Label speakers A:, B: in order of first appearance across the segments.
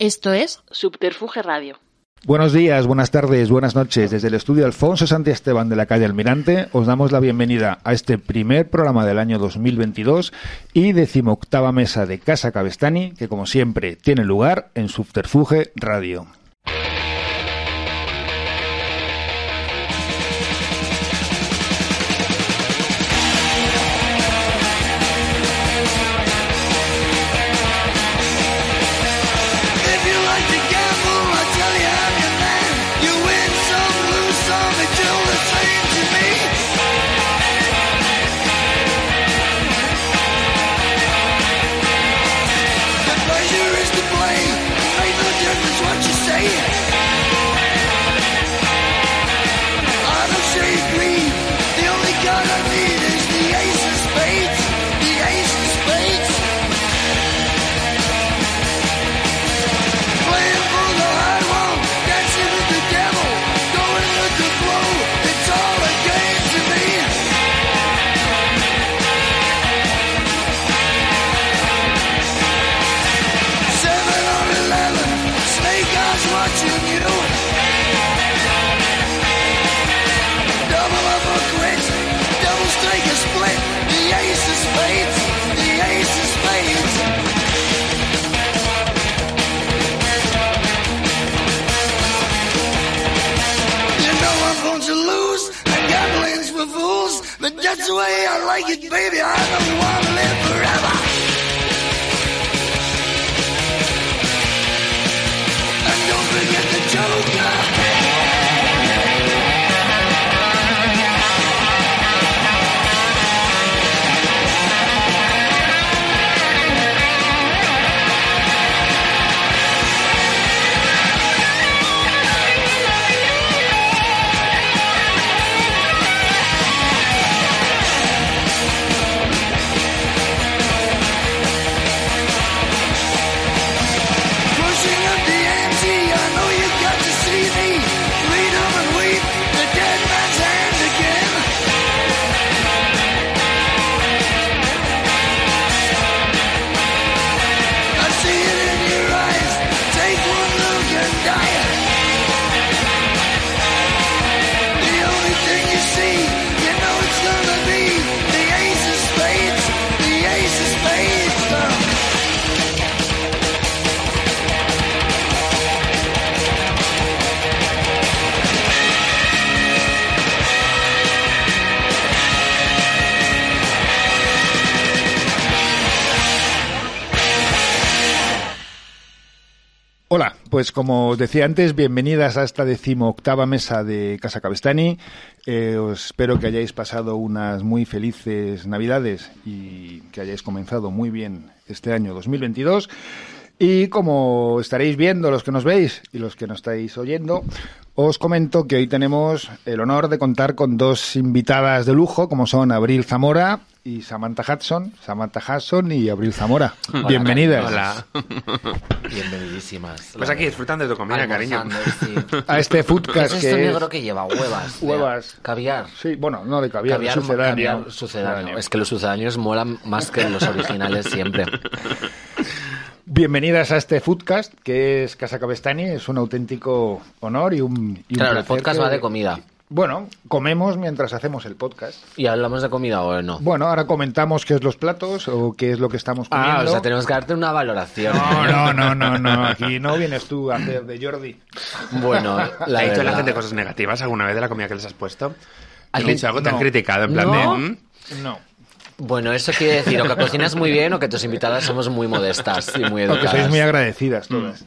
A: Esto es Subterfuge Radio.
B: Buenos días, buenas tardes, buenas noches. Desde el estudio Alfonso Santi Esteban de la calle Almirante os damos la bienvenida a este primer programa del año 2022 y decimoctava mesa de Casa Cabestani que como siempre tiene lugar en Subterfuge Radio.
C: Way I like it, baby. I don't want to live forever.
B: Pues como os decía antes, bienvenidas a esta decimoctava mesa de Casa Cabestani. Eh, os espero que hayáis pasado unas muy felices Navidades y que hayáis comenzado muy bien este año 2022. Y como estaréis viendo los que nos veis y los que nos estáis oyendo, os comento que hoy tenemos el honor de contar con dos invitadas de lujo, como son Abril Zamora y Samantha Hudson. Samantha Hudson y Abril Zamora. Bienvenidas.
D: Hola.
E: Bienvenidísimas.
D: Pues aquí disfrutando de tu comida, cariño.
E: Sí.
B: A este
E: ¿Qué
B: foodcast
E: es
B: que es...
E: negro que lleva? Huevas.
B: Huevas.
E: Caviar.
B: Sí, bueno, no de caviar,
E: Caviar,
B: sucedáneo.
E: caviar sucedáneo. Es que los sucedáneos molan más que los originales siempre.
B: Bienvenidas a este Foodcast, que es Casa Cabestani. Es un auténtico honor y un, y un
E: Claro, el podcast
B: que-
E: va de comida.
B: Bueno, comemos mientras hacemos el podcast.
E: ¿Y hablamos de comida o no?
B: Bueno, ahora comentamos qué es los platos o qué es lo que estamos comiendo.
E: Ah, o sea, tenemos que darte una valoración.
B: No, no, no, no, no. Aquí no vienes tú a hacer de Jordi.
E: Bueno, la
D: ¿Ha dicho la gente cosas negativas alguna vez de la comida que les has puesto?
E: ¿Has
D: ¿Has dicho algo tan
B: no.
D: criticado? En plan
E: ¿No?
D: de... ¿mm?
B: No.
E: Bueno, eso quiere decir o que cocinas muy bien o que tus invitadas somos muy modestas y muy educadas.
B: sois muy agradecidas todas.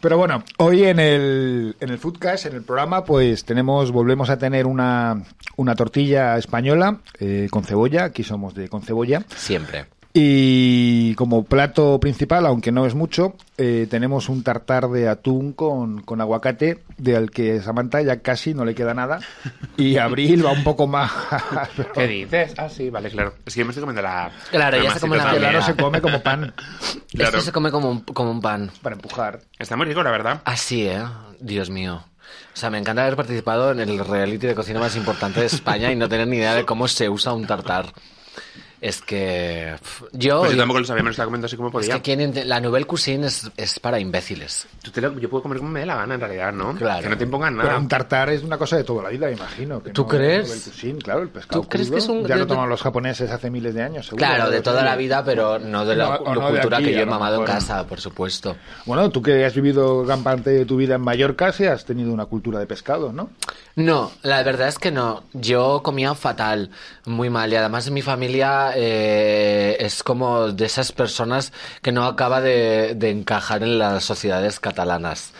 B: Pero bueno, hoy en el, en el Foodcast, en el programa, pues tenemos, volvemos a tener una, una tortilla española eh, con cebolla. Aquí somos de con cebolla.
E: Siempre.
B: Y como plato principal, aunque no es mucho, eh, tenemos un tartar de atún con, con aguacate, del que Samantha ya casi no le queda nada. Y Abril va un poco más.
D: ¿Qué dices? Ah, sí, vale, claro. Es que yo me estoy comiendo la.
E: Claro,
D: la
E: ya se come la-.
B: Claro, se come como pan
D: Claro.
E: Esto se come como un, como un pan.
B: para empujar.
D: Está muy rico, la verdad.
E: Así, ¿eh? Dios mío. O sea, me encanta haber participado en el reality de cocina más importante de España y no tener ni idea de cómo se usa un tartar. Es que yo...
D: Pues yo tampoco lo sabía, me lo estaba comentando así como
E: es
D: podía.
E: que quien la nouvelle cuisine es, es para imbéciles.
D: Tú te lo- yo puedo comer como me dé la gana, en realidad, ¿no?
E: Claro.
D: Que no te impongan
B: Pero
D: nada.
B: un tartar es una cosa de toda la vida, imagino. que
E: ¿Tú
B: no-
E: crees?
B: El cuisine, claro, el pescado
E: ¿Tú crees
B: crudo,
E: que es un-
B: Ya
E: de-
B: lo toman los japoneses hace miles de años, seguro.
E: Claro, de toda la vida, pero no de la
B: No, de
E: cultura
B: aquí,
E: que yo he mamado en casa, por supuesto.
B: Bueno, tú que has vivido gran parte de tu vida en Mallorca, sí has tenido una cultura de pescado, ¿no?
E: No, la verdad es que no. Yo comía fatal, muy mal. Y además mi familia eh, es como de esas personas que no acaba de, de encajar en las sociedades catalanas.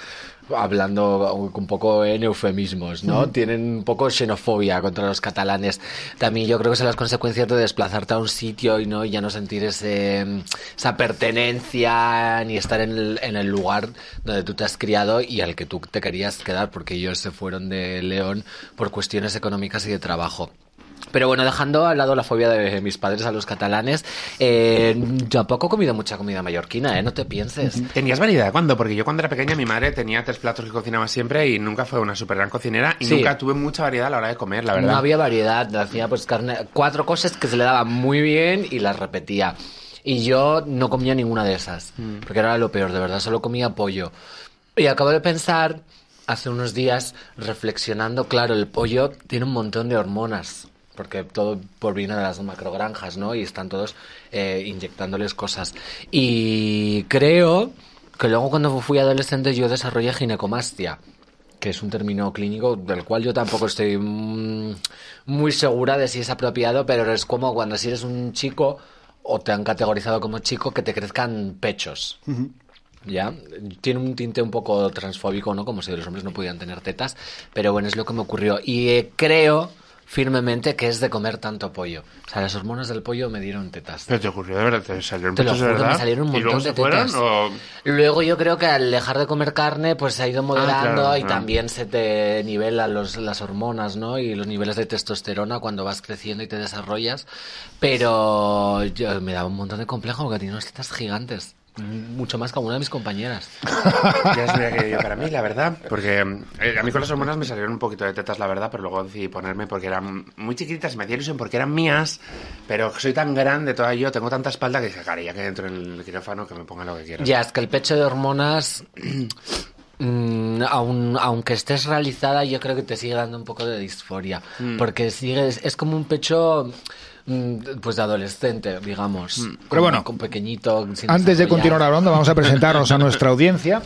E: Hablando un poco en eufemismos, ¿no? Tienen un poco xenofobia contra los catalanes. También yo creo que son las consecuencias de desplazarte a un sitio y no y ya no sentir ese, esa pertenencia ni estar en el, en el lugar donde tú te has criado y al que tú te querías quedar, porque ellos se fueron de León por cuestiones económicas y de trabajo. Pero bueno, dejando al lado la fobia de mis padres a los catalanes, eh, tampoco he comido mucha comida mallorquina, ¿eh? No te pienses.
D: ¿Tenías variedad cuándo? Porque yo cuando era pequeña mi madre tenía tres platos que cocinaba siempre y nunca fue una super gran cocinera y
E: Sí.
D: nunca tuve mucha variedad a la hora de comer, la verdad.
E: No había variedad, hacía pues carne, cuatro cosas que se le daban muy bien y las repetía. Y yo no comía ninguna de esas, porque era lo peor, de verdad, solo comía pollo. Y acabo de pensar, hace unos días, reflexionando, claro, el pollo tiene un montón de hormonas, porque todo proviene de las macrogranjas, ¿no? Y están todos eh, inyectándoles cosas. Y creo que luego cuando fui adolescente yo desarrollé ginecomastia que es un término clínico del cual yo tampoco estoy mm, muy segura de si es apropiado, pero es como cuando si eres un chico o te han categorizado como chico que te crezcan pechos. ¿Ya? Tiene un tinte un poco transfóbico, ¿no? Como si los hombres no pudieran tener tetas, pero bueno, es lo que me ocurrió. Y eh, creo firmemente que es de comer tanto pollo. O sea, las hormonas del pollo me dieron tetas.
D: Pero te ocurrió de verdad, te salieron
E: Te lo
D: pechos de
E: juro,
D: verdad.
E: me salieron un
D: ¿Y luego
E: montón
D: se
E: de
D: fueron
E: tetas.
D: o...?
E: Luego yo creo que al dejar de comer carne, pues se ha ido moderando
D: claro,
E: y
D: claro.
E: también se te nivelan los, las hormonas, ¿no? Y los niveles de testosterona cuando vas creciendo y te desarrollas. Pero yo, me daba un montón de complejo porque tenía unas tetas gigantes. Mucho más que alguna de mis compañeras.
D: Ya es mira que yo para mí, la verdad. Porque eh, a mí con las hormonas me salieron un poquito de tetas, la verdad, pero luego decidí ponerme porque eran muy chiquititas y me hacía ilusión porque eran mías, pero soy tan grande toda yo, tengo tanta espalda que dije, cara, ya que dentro en el quirófano que me ponga lo que quiera.
E: Ya, es que el pecho de hormonas, mm, aun- aunque estés realizada, yo creo que te sigue dando un poco de disforia.
D: Mm.
E: Porque sigues, es como un pecho, pues de adolescente, digamos.
D: Mm.
B: Pero bueno,
E: con pequeñito. sin
B: Antes de continuar hablando, vamos a presentarnos a nuestra audiencia.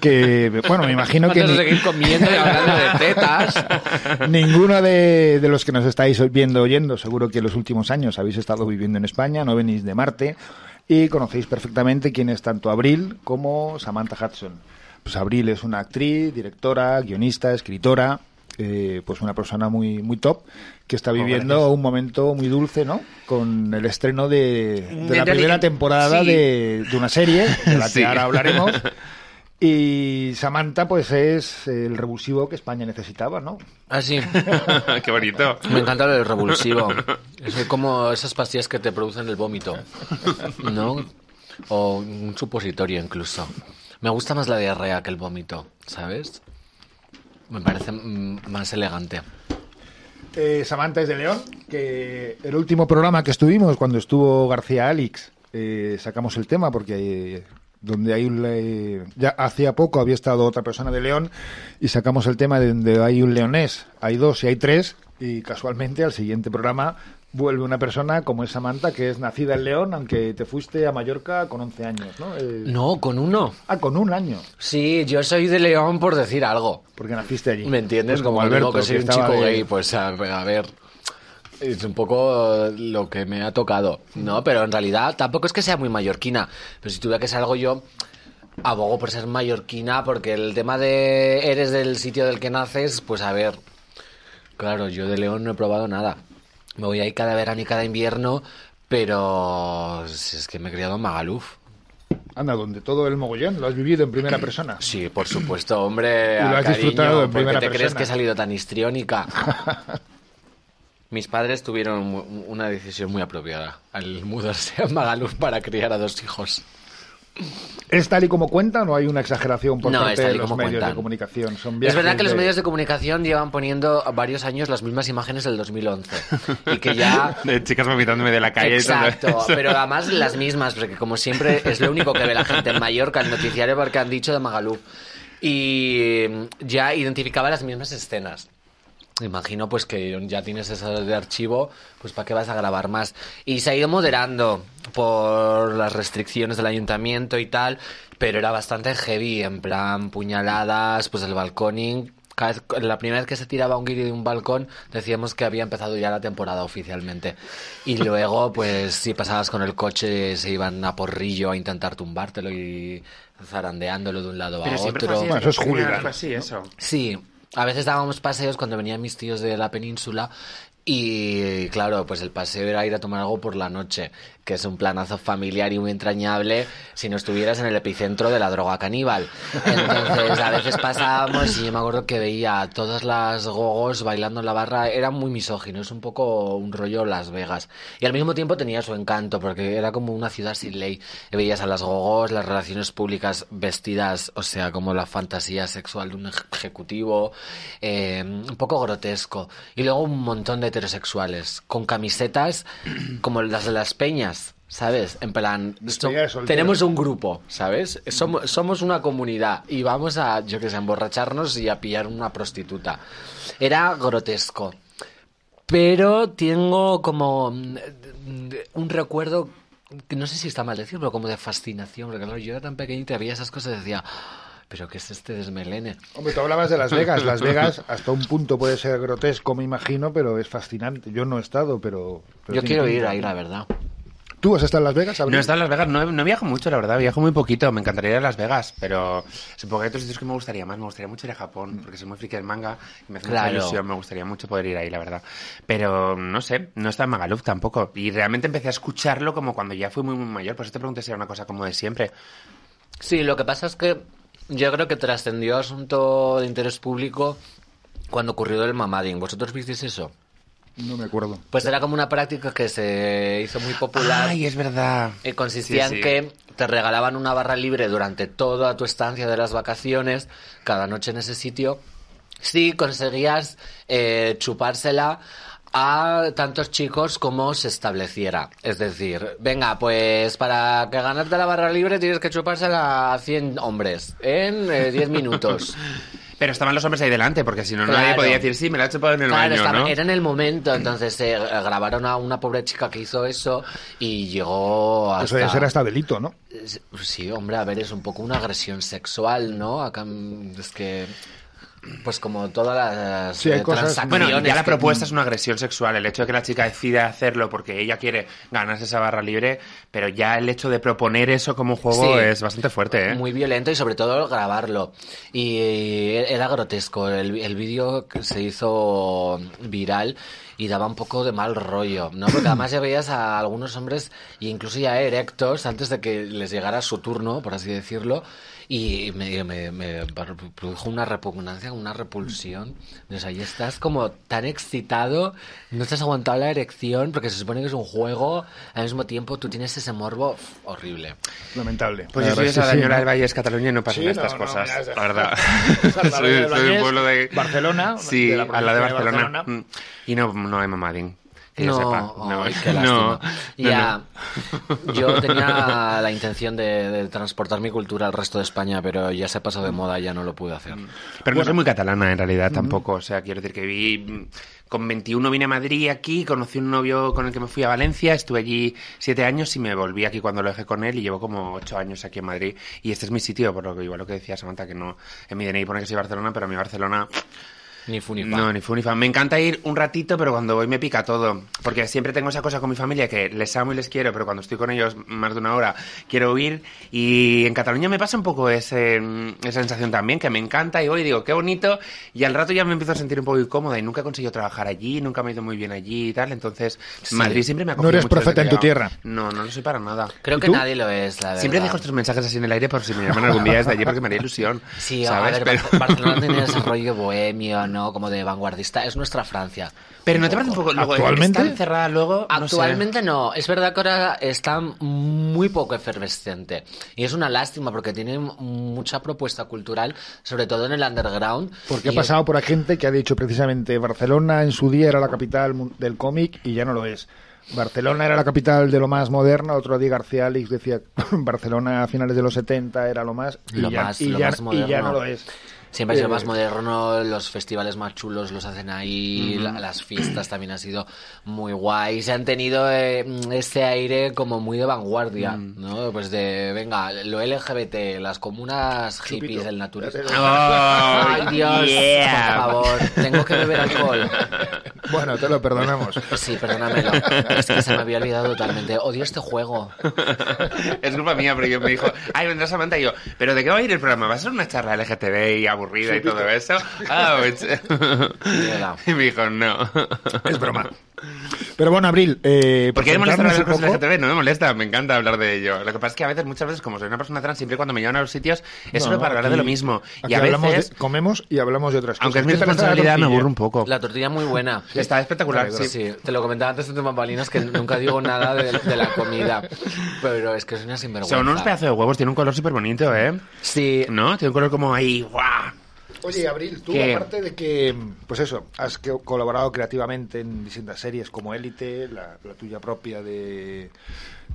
B: Que, bueno, me imagino que ni-
E: seguir comiendo y hablando de tetas.
B: ninguno de, de los que nos estáis viendo oyendo, seguro que en los últimos años habéis estado viviendo en España, no venís de Marte y conocéis perfectamente quién es tanto Abril como Samantha Hudson. Pues Abril es una actriz, directora, guionista, escritora, eh, pues una persona muy muy top que está viviendo un momento muy dulce, ¿no? Con el estreno de, de
D: En
B: la primera temporada
D: sí.
B: de, de una serie de la que
D: Sí.
B: ahora hablaremos. Y Samantha, pues es el revulsivo que España necesitaba, ¿no?
E: Así.
D: Qué bonito.
E: Me encanta lo del revulsivo. Es como esas pastillas que te producen el vómito. ¿No? O un supositorio incluso. Me gusta más la diarrea que el vómito, ¿sabes? Me parece mm, más elegante.
B: Eh, Samantha es de León, que el último programa que estuvimos, cuando estuvo García Alix, eh, sacamos el tema porque eh, donde hay un, le- ya hacía poco había estado otra persona de León y sacamos el tema de donde hay un leonés, hay dos y hay tres y casualmente al siguiente programa vuelve una persona como es Samantha que es nacida en León aunque te fuiste a Mallorca con 11 años, ¿no? Eh,
E: No, con uno.
B: Ah, con un año,
E: Sí, yo soy de León por decir algo.
B: porque naciste allí.
E: ¿Me entiendes?
B: Pues
E: como cuando digo que soy un chico gay, pues a, a ver. Es un poco lo que me ha tocado, ¿no? Pero en realidad tampoco es que sea muy mallorquina. Pero si tuviera que ser algo yo, abogo por ser mallorquina porque el tema de eres del sitio del que naces, pues a ver. Claro, yo de León no he probado nada. Me voy ahí cada verano y cada invierno, pero es que me he criado en Magaluf.
B: Anda, donde todo el mogollón lo has vivido en primera persona.
E: Sí, por supuesto, hombre.
B: Y lo has
E: cariño,
B: disfrutado en
E: ¿por qué
B: primera
E: te crees
B: persona?
E: que he salido tan histriónica? Mis padres tuvieron una decisión muy apropiada al mudarse a Magaluf para criar a dos hijos.
B: ¿Es tal y como cuentan o hay una exageración por
E: No, es
B: parte
E: tal
B: de
E: y
B: los medios
E: cuentan.
B: de comunicación? Son
E: Es verdad que los medios de comunicación llevan poniendo varios años las mismas imágenes del 2011 y que ya
D: De chicas vomitándome de la calle
E: Exacto, pero además las mismas, porque como siempre es lo único que ve la gente en Mallorca, el noticiario porque han dicho de Magaluf. Y ya identificaba las mismas escenas. Imagino pues que ya tienes eso de archivo, pues para qué vas a grabar más. Y se ha ido moderando por las restricciones del ayuntamiento y tal, pero era bastante heavy, en plan puñaladas, pues el balconing. Cada vez- la primera vez que se tiraba un guiri de un balcón decíamos que había empezado ya la temporada oficialmente. Y luego, pues si pasabas con el coche se iban a porrillo a intentar tumbártelo y zarandeándolo de un lado
D: Pero
E: a otro.
D: fue así,
B: Bueno, eso es
D: así, eso.
E: Sí, a veces dábamos paseos cuando venían mis tíos de la península y claro, pues el paseo era ir a tomar algo por la noche, que es un planazo familiar y muy entrañable si no estuvieras en el epicentro de la droga caníbal. Entonces a veces pasábamos y yo me acuerdo que veía a todas las gogos bailando en la barra, era muy misógino, es un poco un rollo Las Vegas. Y al mismo tiempo tenía su encanto, porque era como una ciudad sin ley. Veías a las gogos, las relaciones públicas vestidas, o sea, como la fantasía sexual de un ej- ejecutivo, eh, un poco grotesco. Y luego un montón de heterosexuales, con camisetas como las de las peñas. ¿Sabes? En plan, so- tenemos un grupo, ¿sabes? Somos, somos una comunidad y vamos a, yo que sé, a emborracharnos y a pillar una prostituta. Era grotesco. Pero tengo como mm, un recuerdo, que no sé si está mal decirlo, pero como de fascinación. Porque claro, yo era tan pequeñita y veía esas cosas y decía, pero ¿qué es este desmelene?
B: Hombre, tú hablabas de Las Vegas. Las Vegas hasta un punto puede ser grotesco, me imagino, pero es fascinante. Yo no he estado, pero... pero
E: Yo quiero ir ahí, la verdad.
B: ¿Tú has estado en Las Vegas? Abril?
D: No he estado en Las Vegas, no, no viajo mucho, la verdad, viajo muy poquito. Me encantaría ir a Las Vegas, pero supongo que hay otros sitios que me gustaría más. Me gustaría mucho ir a Japón, porque soy muy friki del manga y me hace
E: Claro.
D: mucha ilusión. Me gustaría mucho poder ir ahí, la verdad. Pero no sé, no está en Magaluf tampoco. Y realmente empecé a escucharlo como cuando ya fui muy, muy mayor. Por eso te pregunté si era una cosa como de siempre.
E: Sí, lo que pasa es que yo creo que trascendió asunto de interés público cuando ocurrió el mamading. ¿Vosotros visteis eso?
B: No me acuerdo.
E: Pues era como una práctica que se hizo muy popular.
D: Ay, es verdad.
E: Eh, consistía
D: Sí,
E: en
D: sí.
E: que te regalaban una barra libre durante toda tu estancia de las vacaciones, cada noche en ese sitio, si conseguías eh, chupársela a tantos chicos como se estableciera. Es decir, venga, pues para que ganarte la barra libre tienes que chupársela a 100 hombres en eh, 10 minutos.
D: Pero estaban los hombres ahí delante, porque si no,
E: Claro.
D: nadie podía decir, sí, me la he chupado en el
E: Claro,
D: baño,
E: estaba-
D: ¿no?
E: era en el momento, entonces eh, grabaron a una pobre chica que hizo eso y llegó hasta...
B: Eso debe ser hasta delito, ¿no?
E: Sí, hombre, a ver, es un poco una agresión sexual, ¿no? Acá es que... Pues como todas las
B: Sí, hay
E: eh,
B: cosas-
E: transacciones
D: Bueno, ya la
E: que-
D: propuesta es una agresión sexual. El hecho de que la chica decida hacerlo porque ella quiere ganarse esa barra libre, pero ya el hecho de proponer eso como juego
E: Sí.
D: es bastante fuerte, ¿eh?
E: Muy violento y sobre todo grabarlo. Y eh, era grotesco. El, el vídeo se hizo viral y daba un poco de mal rollo, ¿no? Porque además ya veías a algunos hombres, e incluso ya erectos, antes de que les llegara su turno, por así decirlo, y me, me- me produjo una repugnancia, una repulsión. O sea, ya estás como tan excitado, no estás aguantando la erección, porque se supone que es un juego, al mismo tiempo tú tienes ese morbo horrible.
B: Lamentable.
D: Pues
B: La
D: yo soy de
B: verdad es que
D: Sadañola
B: sí,
D: del
B: ¿no?
D: Valle, es Cataluña y no pasan
B: Sí,
D: estas
B: no, no,
D: cosas,
B: mira, es-
D: la verdad. Soy, soy un pueblo de...
B: Barcelona,
D: Sí,
B: de la
D: al lado de
B: provincia de
D: Barcelona.
B: Barcelona.
D: Mm. Y no, no hay mamadín. Que yo
E: no,
D: sepa. No,
E: ay, qué
D: no,
E: lástima.
D: no,
E: ya,
D: no.
E: yo tenía la intención de, de transportar mi cultura al resto de España, pero ya se pasó de moda y ya no lo pude hacer.
D: Pero no soy muy catalana en realidad tampoco. O sea, quiero decir que vi. mm, Con 21 vine a Madrid aquí, conocí un novio con el que me fui a Valencia, estuve allí siete años y me volví aquí cuando lo dejé con él y llevo como ocho años aquí en Madrid. Y este es mi sitio, por lo que igual lo que decía Samantha, que no. En mi DNI pone que soy Barcelona, pero a mí Barcelona.
E: Ni fu ni fa.
D: No, ni fu ni fa. Me encanta ir un ratito, pero cuando voy me pica todo. Porque siempre tengo esa cosa con mi familia que les amo y les quiero, pero cuando estoy con ellos más de una hora quiero huir. Y en Cataluña me pasa un poco ese, esa sensación también, que me encanta y voy y digo, qué bonito. Y al rato ya me empiezo a sentir un poco incómoda y nunca he conseguido trabajar allí, nunca me he ido muy bien allí y tal. Entonces, Madrid siempre me ha
B: No eres
D: mucho
B: profeta en tu tierra.
D: No, no lo soy para nada.
E: Creo
B: ¿Y
E: que
B: tú?
E: nadie lo es, la verdad.
D: Siempre dejo estos mensajes así en el aire por si me llaman algún día desde allí porque me haría ilusión.
E: Sí,
D: ¿sabes?
E: a ver,
D: Pero-
E: Bar- Barcelona tiene ese rollo bohemio, ¿no? Como de vanguardista. Es nuestra Francia.
D: Pero ¿no te parece un poco... Luego,
B: ¿Actualmente?
D: Está encerrada luego... no sé.
E: Actualmente no, es verdad que ahora está muy poco efervescente y es una lástima porque tiene mucha propuesta cultural, sobre todo en el underground.
B: Porque ha pasado por gente que ha dicho precisamente Barcelona en su día era la capital del cómic y ya no lo es. Barcelona era la capital de lo más moderno, otro día García Alix decía Barcelona a finales de los 70 era lo más y,
E: Lo
B: ya,
E: más-
B: y
E: lo
B: ya-
E: más
B: y
E: moderno.
B: ya no lo es.
E: Siempre ha sido
B: Eh,
E: más moderno, los festivales más chulos los hacen ahí, la- las fiestas también han sido muy guay, se han tenido eh, ese aire como muy de vanguardia,
B: Mm.
E: ¿no? Pues de, venga, lo LGBT, las comunas hippies, el naturismo.
D: Oh,
E: Ay, Dios,
D: yeah.
E: por favor, tengo que beber alcohol.
B: Bueno, te lo perdonamos.
E: Sí, perdónamelo. Es que se me había olvidado totalmente. Odio este juego.
D: Es culpa mía, pero yo me dijo, ay, vendrá Samantha y yo, ¿pero de qué va a ir el programa? ¿Va a ser una charla LGTB y aburrida y todo eso? Ah, pues... Y me dijo, no.
B: Es broma. Pero bueno, Abril, eh,
D: ¿Por qué molestar a
B: presentarnos
D: las
B: un
D: cosas
B: poco-
D: LGTB? No me molesta, me encanta hablar de ello. Lo que pasa es que a veces, muchas veces, como soy una persona trans, siempre cuando me llevan a los sitios, es
B: No,
D: solo para hablar de lo mismo. Y a
B: hablamos de-
D: veces,
B: comemos y hablamos de otras cosas.
D: aunque es mi
B: ¿Qué tal está la
D: responsabilidad, me aburro un poco.
E: La tortilla muy buena.
D: Está espectacular, sí.
E: Sí, te lo comentaba antes de bambalinas que nunca digo nada de, de la comida. Pero es que es una sinvergüenza.
D: Son unos pedazos de huevos, tiene un color súper bonito, ¿eh?
E: Sí,
D: ¿No? Tiene un color como ahí, ¡guau!
B: Oye, Abril, tú
D: ¿Qué?
B: aparte de que, pues eso, has que- colaborado creativamente en distintas series como Élite, la, la tuya propia de,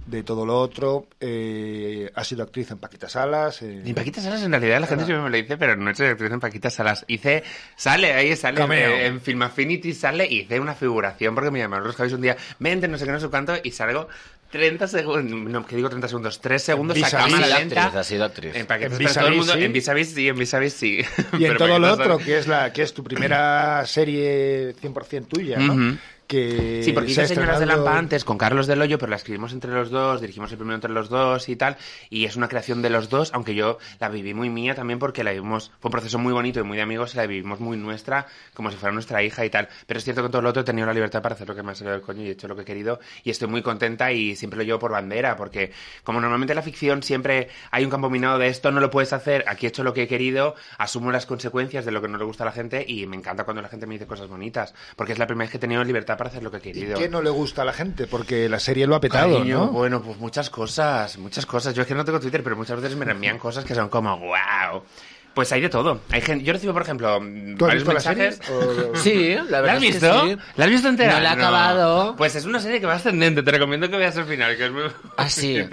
B: de todo lo otro, eh, has sido actriz en Paquita Salas. eh,
D: En Paquita Salas, en realidad, la gente siempre me lo dice, pero no he hecho actriz en Paquita Salas. Hice, sale, ahí sale, eh, en Film Affinity sale, hice una figuración porque me llamaron los Javis un día, vente, no sé qué, no sé cuánto, y salgo 30 segundos, no, que digo 30 segundos, 3 segundos a
B: Vis a
D: cámara lenta.
E: actriz, ha sido actriz.
D: En Paquita
B: En
D: Salas,
B: Vis a
D: todo el
B: Vis,
D: mundo,
B: sí.
D: en Vis a Vis sí, en Vis a Vis sí.
B: Y en todo lo otro, que es la que es tu primera serie 100% tuya, ¿no? Que
D: Sí, porque hice Señoras de Lampa antes con Carlos Del Hoyo, pero la escribimos entre los dos, dirigimos el primero entre los dos y tal, y es una creación de los dos, aunque yo la viví muy mía también porque la vivimos, fue un proceso muy bonito y muy de amigos, y la vivimos muy nuestra, como si fuera nuestra hija y tal, pero es cierto que todo lo otro he tenido la libertad para hacer lo que me ha salido del coño y he hecho lo que he querido, y estoy muy contenta y siempre lo llevo por bandera, porque como normalmente en la ficción siempre hay un campo minado de esto no lo puedes hacer, aquí he hecho lo que he querido, asumo las consecuencias de lo que no le gusta a la gente y me encanta cuando la gente me dice cosas bonitas, porque es la primera vez que he tenido libertad para hacer lo que he querido.
B: ¿Qué no le gusta a la gente? Porque la serie lo ha petado,
D: Cariño,
B: ¿no?
D: Bueno, pues muchas cosas, muchas cosas. Yo es que no tengo Twitter, pero muchas veces me envían cosas que son como, wow. Pues hay de todo. Hay gente, yo recibo, por ejemplo,
B: ¿Tú has
D: varios
B: visto la serie?
D: mensajes.
B: O-
E: Sí, la
D: ¿La
E: verdad
D: has
E: es
D: visto?
E: que sí.
D: ¿La has visto entera?
E: No la he acabado.
D: Pues es una serie que va ascendente. Te recomiendo que veas el final, que es muy
E: Ah, sí.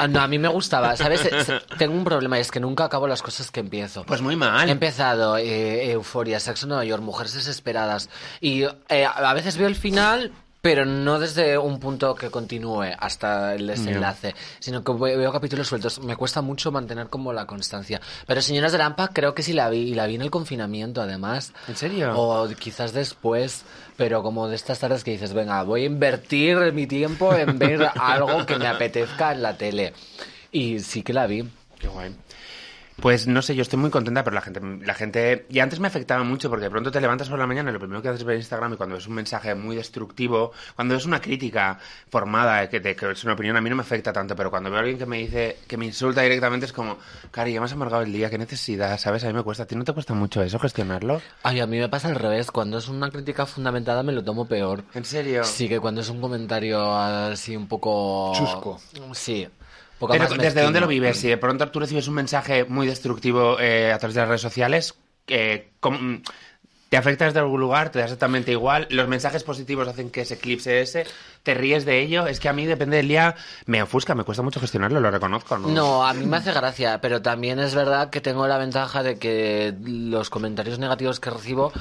E: Ah, no, a mí me gustaba. ¿Sabes? Es- Tengo un problema y es que nunca acabo las cosas que empiezo.
D: Pues muy mal.
E: He empezado eh, Euforia, Sexo en Nueva York, Mujeres Desesperadas. Y eh, a veces veo el final, pero no desde un punto que continúe hasta el desenlace, sino que ve- veo capítulos sueltos. Me cuesta mucho mantener como la constancia. Pero Señoras de Lampa creo que sí la vi, y la vi en el confinamiento además.
D: ¿En serio?
E: O quizás después, pero como de estas tardes que dices, venga, voy a invertir mi tiempo en ver algo que me apetezca en la tele. Y sí que la vi.
D: Qué guay. Pues no sé, yo estoy muy contenta, pero la gente, la gente, y antes me afectaba mucho porque de pronto te levantas por la mañana y lo primero que haces es ver Instagram y cuando es un mensaje muy destructivo, cuando es una crítica formada, que, de, que es una opinión, a mí no me afecta tanto, pero cuando veo a alguien que me dice, que me insulta directamente es como, Cari, ya me has amargado el día, qué necesidad, ¿sabes? A mí me cuesta, ¿a ti no te cuesta mucho eso, gestionarlo?
E: Ay, a mí me pasa al revés. Cuando es una crítica fundamentada me lo tomo peor.
D: ¿En serio?
E: Sí, que cuando es un comentario así un poco...
B: Chusco.
E: Sí. Poco
D: Pero,
E: más
D: ¿desde dónde lo vives? Si de pronto tú recibes un mensaje muy destructivo eh, a través de las redes sociales, eh, ¿cómo- ¿te afecta desde algún lugar? ¿Te da exactamente igual? ¿Los mensajes positivos hacen que se eclipse ese? ¿Te ríes de ello? Es que a mí, depende del día, me ofusca, me cuesta mucho gestionarlo, lo reconozco, ¿no?
E: No, a mí me hace gracia, pero también es verdad que tengo la ventaja de que los comentarios negativos que recibo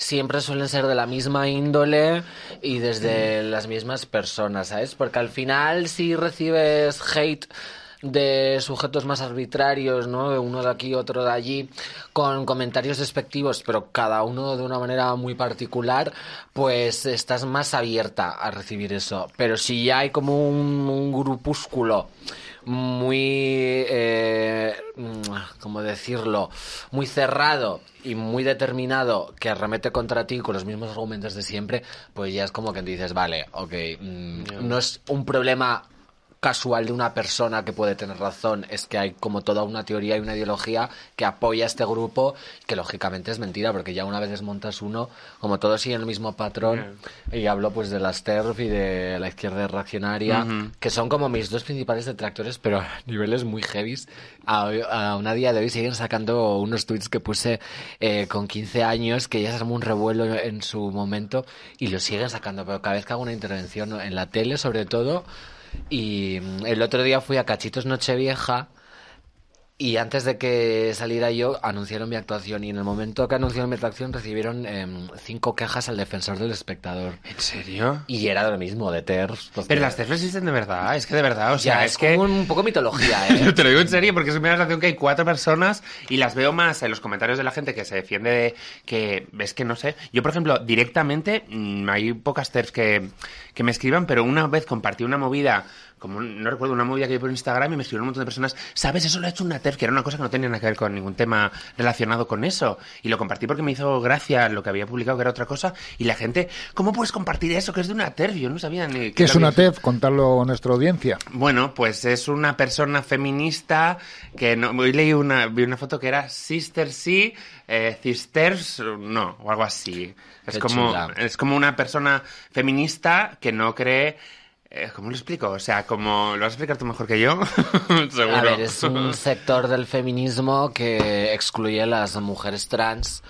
E: siempre suelen ser de la misma índole y desde las mismas personas, ¿sabes? Porque al final si recibes hate de sujetos más arbitrarios, ¿no? De uno de aquí, otro de allí, con comentarios despectivos, pero cada uno de una manera muy particular, pues estás más abierta a recibir eso. Pero si ya hay como un, un grupúsculo muy, eh, ¿cómo decirlo? Muy cerrado y muy determinado que arremete contra ti con los mismos argumentos de siempre, pues ya es como que dices, vale, ok, mm, no es un problema casual de una persona que puede tener razón, es que hay como toda una teoría y una ideología que apoya a este grupo, que lógicamente es mentira, porque ya una vez desmontas uno, como todos siguen el mismo patrón, y hablo pues de las TERF y de la izquierda reaccionaria, que son como mis dos principales detractores, pero a niveles muy heavies. A, a una día de hoy siguen sacando unos tweets que puse eh, con 15 años, que ya se armó un revuelo en su momento, y lo siguen sacando, pero cada vez que hago una intervención en la tele, sobre todo, y mm, el otro día fui a Cachitos Nochevieja y antes de que saliera yo anunciaron mi actuación y en el momento que anunciaron mi actuación recibieron em, cinco quejas al defensor del espectador.
D: ¿En serio?
E: Y era lo mismo, de TERF. pues,
D: Pero las TERF existen de verdad, es que de verdad, o sea,
E: ya,
D: es,
E: es,
D: que...
E: un poco mitología, ¿eh?
D: Te lo digo en serio porque es la sensación que hay cuatro personas y las veo más en los comentarios de la gente que se defiende de que ves que no sé. Yo, por ejemplo, directamente mm, hay pocas TERFs que, que me escriban, pero una vez compartí una movida, como no recuerdo, una movida que vi por Instagram y me escribieron un montón de personas, ¿sabes? Eso lo ha hecho una TERF, que era una cosa que no tenía nada que ver con ningún tema relacionado con eso. Y lo compartí porque me hizo gracia lo que había publicado, que era otra cosa, y la gente, ¿cómo puedes compartir eso? Que es de una TERF, yo no sabía ni...
B: ¿Qué es una TEF? Contarlo a nuestra audiencia.
D: bueno, pues es una persona feminista que no, hoy leí una, vi una foto que era Sister sí, eh, Sisters no, o algo así. Es como,
E: chula.
D: es como una persona feminista que no cree. Eh, ¿Cómo lo explico? O sea, como lo vas a explicar tú mejor que yo, seguro.
E: A ver, es un sector del feminismo que excluye a las mujeres trans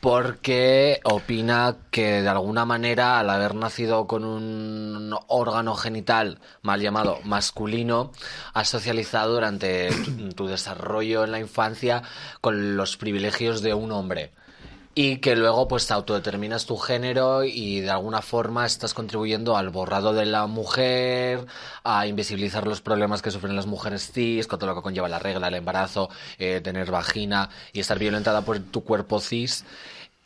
E: porque opina que de alguna manera al haber nacido con un órgano genital mal llamado masculino, has socializado durante tu, tu desarrollo en la infancia con los privilegios de un hombre. Y que luego pues autodeterminas tu género y de alguna forma estás contribuyendo al borrado de la mujer, a invisibilizar los problemas que sufren las mujeres cis, con todo lo que conlleva la regla, el embarazo, eh, tener vagina y estar violentada por tu cuerpo cis.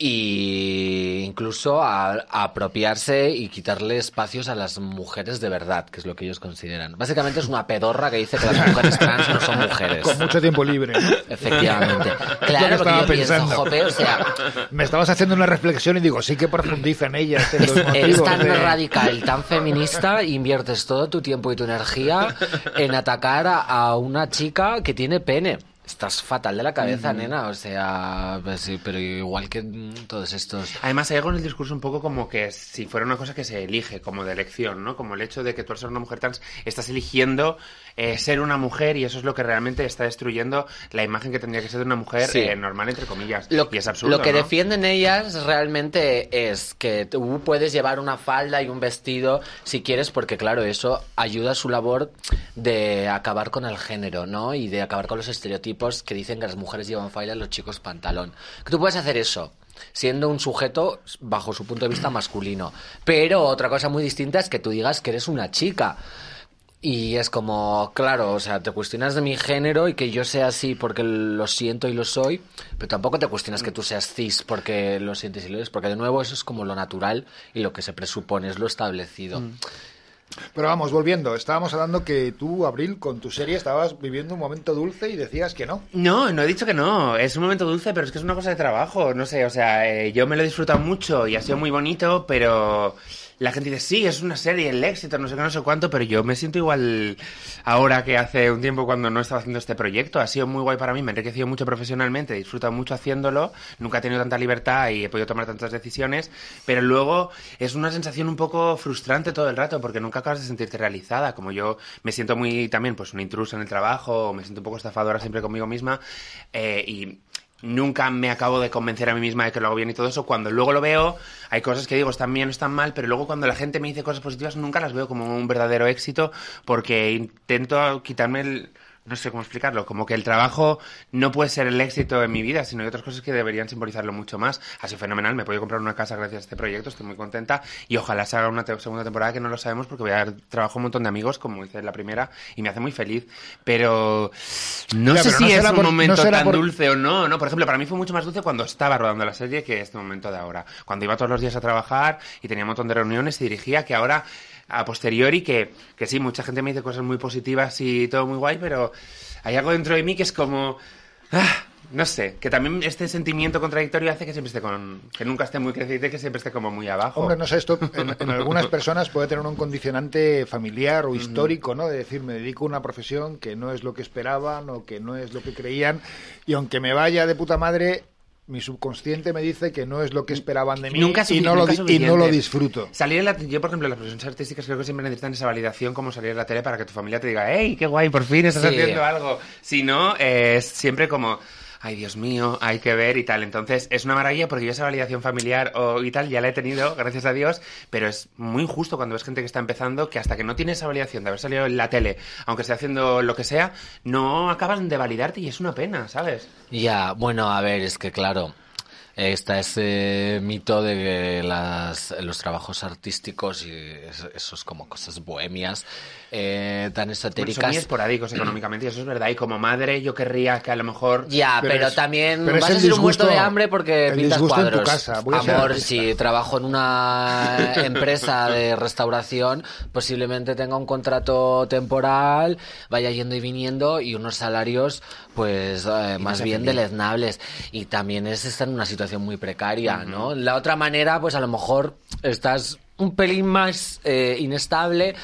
E: Y incluso a, a apropiarse y quitarle espacios a las mujeres de verdad, que es lo que ellos consideran. Básicamente es una pedorra que dice que las mujeres trans no son mujeres.
B: Con mucho tiempo libre.
E: Efectivamente.
B: que
E: Claro,
B: estaba
E: yo pienso,
B: pensando.
E: jope, o sea,
B: Me estabas haciendo una reflexión y digo, sí que profundiza en ella. en los
E: Eres tan
B: de-
E: radical, tan feminista, inviertes todo tu tiempo y tu energía en atacar a, a una chica que tiene pene. Estás fatal de la cabeza, nena. O sea, pues sí, pero igual que mm, todos estos.
D: Además, hay algo en el discurso un poco como que si fuera una cosa que se elige, como de elección, ¿no? Como el hecho de que tú al ser una mujer trans estás eligiendo eh, ser una mujer y eso es lo que realmente está destruyendo la imagen que tendría que ser de una mujer
E: Sí.
D: eh, normal, entre comillas.
E: Lo,
D: y es absurdo,
E: lo que
D: ¿no?
E: defienden ellas realmente es que tú puedes llevar una falda y un vestido si quieres, porque claro, eso ayuda a su labor de acabar con el género, ¿no? Y de acabar con los estereotipos que dicen que las mujeres llevan falda y los chicos pantalón. Que tú puedes hacer eso siendo un sujeto bajo su punto de vista masculino. Pero otra cosa muy distinta es que tú digas que eres una chica. Y es como, claro, o sea, te cuestionas de mi género y que yo sea así porque lo siento y lo soy, pero tampoco te cuestionas que tú seas cis porque lo sientes y lo eres, porque de nuevo eso es como lo natural y lo que se presupone, es lo establecido.
B: Pero vamos, volviendo. Estábamos hablando que tú, Abril, con tu serie estabas viviendo un momento dulce y decías que no.
D: No, no he dicho que no. Es un momento dulce, pero es que es una cosa de trabajo. No sé, o sea, eh, yo me lo he disfrutado mucho y ha sido muy bonito, pero la gente dice, sí, es una serie, el éxito, no sé qué, no sé cuánto, pero yo me siento igual ahora que hace un tiempo cuando no estaba haciendo este proyecto. Ha sido muy guay para mí, me he enriquecido mucho profesionalmente, he disfrutado mucho haciéndolo, nunca he tenido tanta libertad y he podido tomar tantas decisiones, pero luego es una sensación un poco frustrante todo el rato porque nunca acabas de sentirte realizada, como yo me siento muy también pues una intrusa en el trabajo, me siento un poco estafadora siempre conmigo misma eh, y nunca me acabo de convencer a mí misma de que lo hago bien y todo eso. Cuando luego lo veo, hay cosas que digo están bien o están mal, pero luego cuando la gente me dice cosas positivas nunca las veo como un verdadero éxito porque intento quitarme el... No sé cómo explicarlo, como que el trabajo no puede ser el éxito en mi vida, sino hay otras cosas que deberían simbolizarlo mucho más. Ha sido fenomenal, me podido comprar una casa gracias a este proyecto, estoy muy contenta y ojalá se haga una te- segunda temporada que no lo sabemos porque voy a dar trabajo a un montón de amigos, como hice en la primera, y me hace muy feliz. Pero no sé
B: pero
D: si
B: no
D: es un
B: por-
D: momento tan
B: por-
D: dulce o no, no. Por ejemplo, para mí fue mucho más dulce cuando estaba rodando la serie que este momento de ahora. Cuando iba todos los días a trabajar y tenía un montón de reuniones y dirigía, que ahora, a posteriori, que, que sí, mucha gente me dice cosas muy positivas y todo muy guay, pero hay algo dentro de mí que es como... ah, no sé, que también este sentimiento contradictorio hace que siempre esté con, que nunca esté muy crecido y que siempre esté como muy abajo.
B: Hombre, no sé, esto en, en algunas personas puede tener un condicionante familiar o histórico, ¿no? De decir, me dedico a una profesión que no es lo que esperaban o que no es lo que creían, y aunque me vaya de puta madre, mi subconsciente me dice que no es lo que esperaban de mí
D: Nunca
B: y, no lo,
D: nunca
B: y no lo disfruto.
D: Salir en la, yo, por ejemplo, en las profesiones artísticas creo que siempre necesitan esa validación como salir en la tele para que tu familia te diga, ¡hey, qué guay, por fin estás
E: Sí.
D: haciendo algo! Si no, eh, es siempre como, ¡ay, Dios mío, hay que ver y tal! Entonces, es una maravilla porque yo esa validación familiar o, y tal ya la he tenido, gracias a Dios, pero es muy injusto cuando ves gente que está empezando que hasta que no tiene esa validación de haber salido en la tele, aunque esté haciendo lo que sea, no acaban de validarte y es una pena, ¿sabes?
E: Ya, bueno, a ver, es que claro, está ese mito de que las, los trabajos artísticos y es- esos como cosas bohemias eh, tan
D: Bueno, son
E: esotéricas.
D: muy esporádicos económicamente y eso es verdad. Y como madre yo querría que a lo mejor...
E: Ya,
B: Pero
E: pero,
B: es-
E: también
B: pero es
E: vas a ser un muerto de hambre porque pintas
B: disgusto en tu
E: cuadros.
B: casa. Voy
E: Amor, si trabajo en una empresa de restauración, posiblemente tenga un contrato temporal, vaya yendo y viniendo y unos salarios, pues, eh, más bien deleznables. Y también es estar en una situación muy precaria, ¿no? La otra manera, pues a lo mejor estás un pelín más eh, inestable.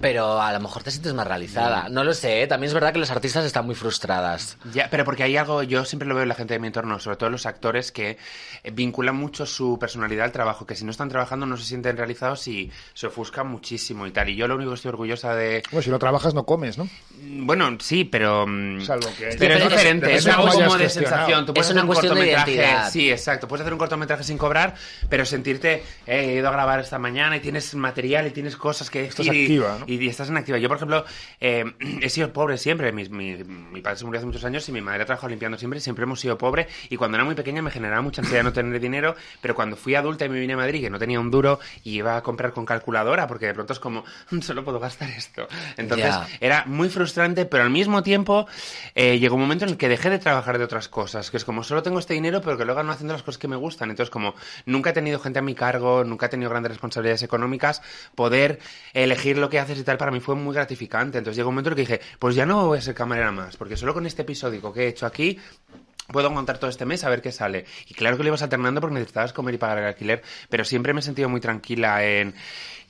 E: Pero a lo mejor te sientes más realizada. No lo sé, ¿eh? también es verdad que las artistas están muy frustradas.
D: Ya, pero porque hay algo, yo siempre lo veo en la gente de mi entorno, sobre todo los actores, que eh, vinculan mucho su personalidad al trabajo, que si no están trabajando no se sienten realizados y se ofuscan muchísimo y tal. Y yo lo único que estoy orgullosa de...
B: Bueno, si lo trabajas no comes, ¿no?
D: Mm, Bueno, sí, pero... mm,
B: Salvo que-
D: Pero es diferente, es
B: hayas
D: como de sensación. Tú
E: Es una
D: hacer un
E: cuestión de
D: cortometraje,
E: identidad.
D: Sí, exacto. Puedes hacer un cortometraje sin cobrar, pero sentirte, eh, he ido a grabar esta mañana y tienes material y tienes cosas que decir y-
B: activa, ¿no?
D: Y, y estás en activa. Yo, por ejemplo, eh, he sido pobre siempre. Mi, mi, mi padre se murió hace muchos años y mi madre ha trabajado limpiando siempre. Siempre hemos sido pobre. Y cuando era muy pequeña me generaba mucha ansiedad no tener dinero. Pero cuando fui adulta y me vine a Madrid, que no tenía un duro, y iba a comprar con calculadora, porque de pronto es como, "Mm, solo puedo gastar esto. Entonces, era muy frustrante, pero al mismo tiempo eh, llegó un momento en el que dejé de trabajar de otras cosas, que es como solo tengo este dinero, pero que luego no haciendo las cosas que me gustan. Entonces, como nunca he tenido gente a mi cargo, nunca he tenido grandes responsabilidades económicas, poder elegir lo que haces y tal para mí fue muy gratificante. Entonces llegó un momento en el que dije, pues ya no voy a ser camarera más, porque solo con este episódico que he hecho aquí Puedo contar todo este mes a ver qué sale. Y claro que lo ibas alternando porque necesitabas comer y pagar el alquiler, pero siempre me he sentido muy tranquila en...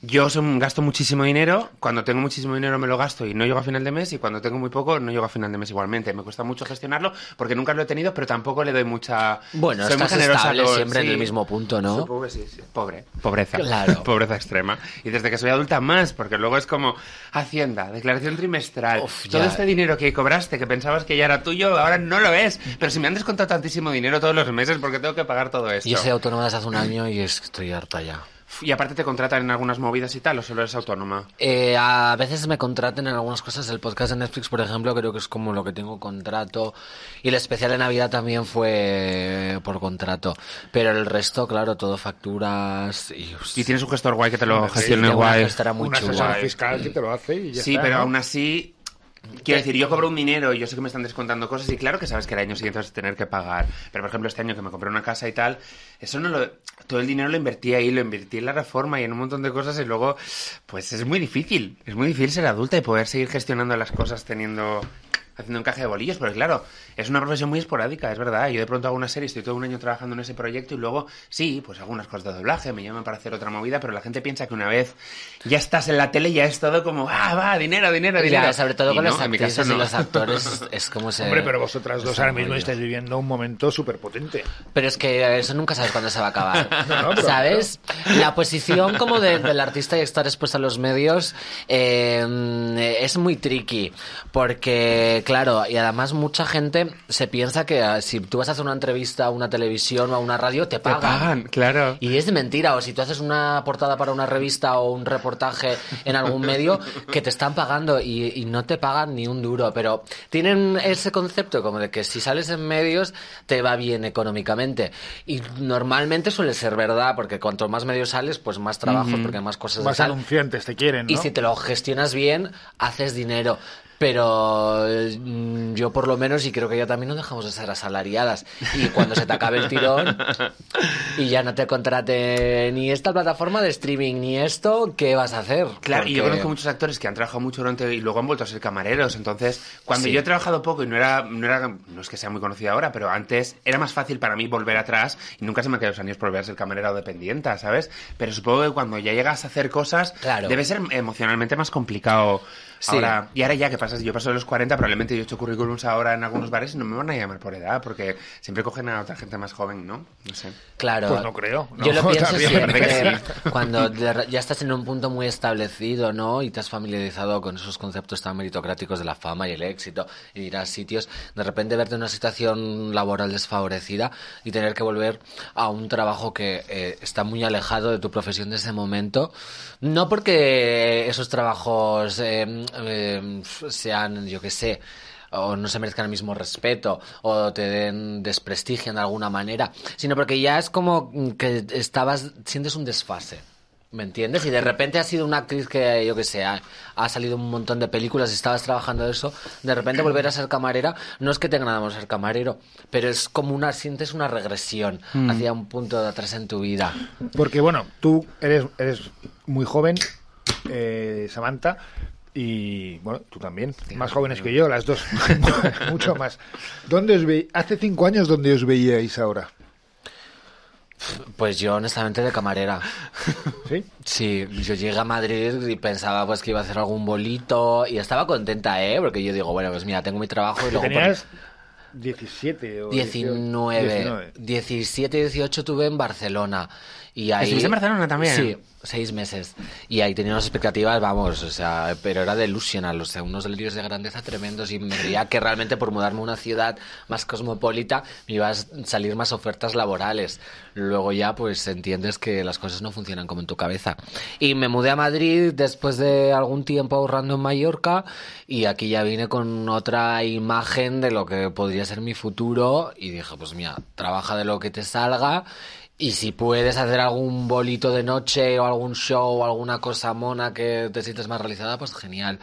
D: Yo son- gasto muchísimo dinero, cuando tengo muchísimo dinero me lo gasto y no llego a final de mes, y cuando tengo muy poco no llego a final de mes igualmente. Me cuesta mucho gestionarlo porque nunca lo he tenido, pero tampoco le doy mucha...
E: Bueno,
D: soy muy
E: estás
D: generosa
E: estable
D: con-
E: siempre en el mismo punto, ¿no?
D: Pobre, sí, sí. Pobre, pobreza.
E: Claro.
D: pobreza extrema. Y desde que soy adulta más, porque luego es como Hacienda, declaración trimestral,
E: Uf,
D: todo
E: ya.
D: este dinero que cobraste, que pensabas que ya era tuyo, ahora no lo es. Pero si me han descontado tantísimo dinero todos los meses, porque tengo que pagar todo esto?
E: Yo soy autónoma desde hace un año y estoy harta ya.
D: Y aparte te contratan en algunas movidas y tal, o solo eres autónoma.
E: Eh, a veces me contraten en algunas cosas. El podcast de Netflix, por ejemplo, creo que es como lo que tengo contrato. Y el especial de Navidad también fue por contrato. Pero el resto, claro, todo facturas y...
D: Y tienes un gestor guay que te lo
B: sí,
D: gestione guay.
E: muy
B: un asesor fiscal que te lo hace y ya
D: Sí,
B: está,
D: pero
B: ¿no?
D: aún así. Quiero decir, yo cobro un dinero y yo sé que me están descontando cosas y claro que sabes que el año siguiente vas a tener que pagar. Pero por ejemplo, este año que me compré una casa y tal, eso no lo. Todo el dinero lo invertí ahí, lo invertí en la reforma y en un montón de cosas y luego, pues es muy difícil. Es muy difícil ser adulta y poder seguir gestionando las cosas teniendo. haciendo encaje de bolillos, porque claro, es una profesión muy esporádica, es verdad. Yo de pronto hago una serie, estoy todo un año trabajando en ese proyecto y luego, sí, pues hago unas cosas de doblaje, me llaman para hacer otra movida, pero la gente piensa que una vez ya estás en la tele ya es todo como, ah, va, dinero, dinero, dinero.
E: Ya, sobre todo
D: Y
E: con
D: no,
E: las
D: en mi caso
E: actrices y
D: no.
E: los actores es como se...
B: Hombre, pero vosotras dos ahora mismo estáis viviendo un momento súper potente.
E: Pero es que eso nunca sabes cuándo se va a acabar.
B: No, pero-
E: ¿Sabes? La posición como de- del artista y estar expuesto a los medios eh, es muy tricky. Porque, claro, y además mucha gente se piensa que ah, si tú vas a hacer una entrevista a una televisión o a una radio, te
D: Te
E: pagan.
D: pagan, claro.
E: Y es de mentira, o si tú haces una portada para una revista o un reportaje en algún medio, que te están pagando y, y no te pagan ni un duro, pero tienen ese concepto como de que si sales en medios te va bien económicamente. Y normalmente suele ser verdad, porque cuanto más medios sales, pues más trabajos, porque más cosas de
B: Más anunciantes te quieren, ¿no?
E: Y si te lo gestionas bien, haces dinero. Pero mm, yo por lo menos, y creo que ya también no dejamos de ser asalariadas. Y cuando se te acabe el tirón y ya no te contrate ni esta plataforma de streaming ni esto, ¿qué vas a hacer?
D: Claro, y yo conozco muchos actores que han trabajado mucho durante y luego han vuelto a ser camareros. Entonces, cuando
E: Sí.
D: yo he trabajado poco y no era, no era, no es que sea muy conocido ahora, pero antes era más fácil para mí volver atrás y nunca se me han quedado los años por volver a ser camarera o dependienta, ¿sabes? Pero supongo que cuando ya llegas a hacer cosas,
E: Claro.
D: debe ser emocionalmente más complicado.
E: Sí.
D: Ahora, y ahora ya que pasas, yo paso de los 40, probablemente yo he hecho currículums ahora en algunos bares y no me van a llamar por edad, porque siempre cogen a otra gente más joven, ¿no? No sé.
E: Claro.
B: Pues no creo, ¿no?
E: Yo lo pienso
B: También,
E: siempre cuando ya estás en un punto muy establecido, ¿no? Y te has familiarizado con esos conceptos tan meritocráticos de la fama y el éxito y ir a sitios, de repente verte en una situación laboral desfavorecida y tener que volver a un trabajo que eh, está muy alejado de tu profesión de ese momento. No porque esos trabajos eh, eh, sean, yo qué sé, o no se merezcan el mismo respeto o te den desprestigio de alguna manera, sino porque ya es como que estabas, sientes un desfase. ¿Me entiendes? Y de repente has sido una actriz que, yo que sé, ha, ha salido un montón de películas y estabas trabajando eso, de repente volver a ser camarera, no es que tenga nada más ser camarero, pero es como una, sientes una regresión hacia un punto de atrás en tu vida.
B: Porque, bueno, tú eres, eres muy joven, eh, Samantha, y, bueno, tú también, más jóvenes que yo, las dos, mucho más. ¿Dónde os. Hace cinco años, ¿dónde os veíais ahora?
E: Pues yo, honestamente, de camarera.
B: ¿Sí?
E: Sí, yo llegué a Madrid y pensaba pues que iba a hacer algún bolito y estaba contenta, ¿eh? Porque yo digo, bueno, pues mira, tengo mi trabajo y luego... por-
B: ¿Tenías 17 o
E: 19,
B: 19.
E: 17, 18 tuve en Barcelona. Y ahí,
D: ¿Estuviste en Barcelona también?
E: Sí, seis meses. Y ahí tenía unas expectativas, vamos, o sea, pero era delusional, o sea, unos delirios de grandeza tremendos y me creía que realmente por mudarme a una ciudad más cosmopolita me iban a salir más ofertas laborales. Luego ya, pues entiendes que las cosas no funcionan como en tu cabeza. Y me mudé a Madrid después de algún tiempo ahorrando en Mallorca y aquí ya vine con otra imagen de lo que podría ser mi futuro y dije, pues mira, trabaja de lo que te salga y si puedes hacer algún bolito de noche o algún show o alguna cosa mona que te sientes más realizada, pues genial.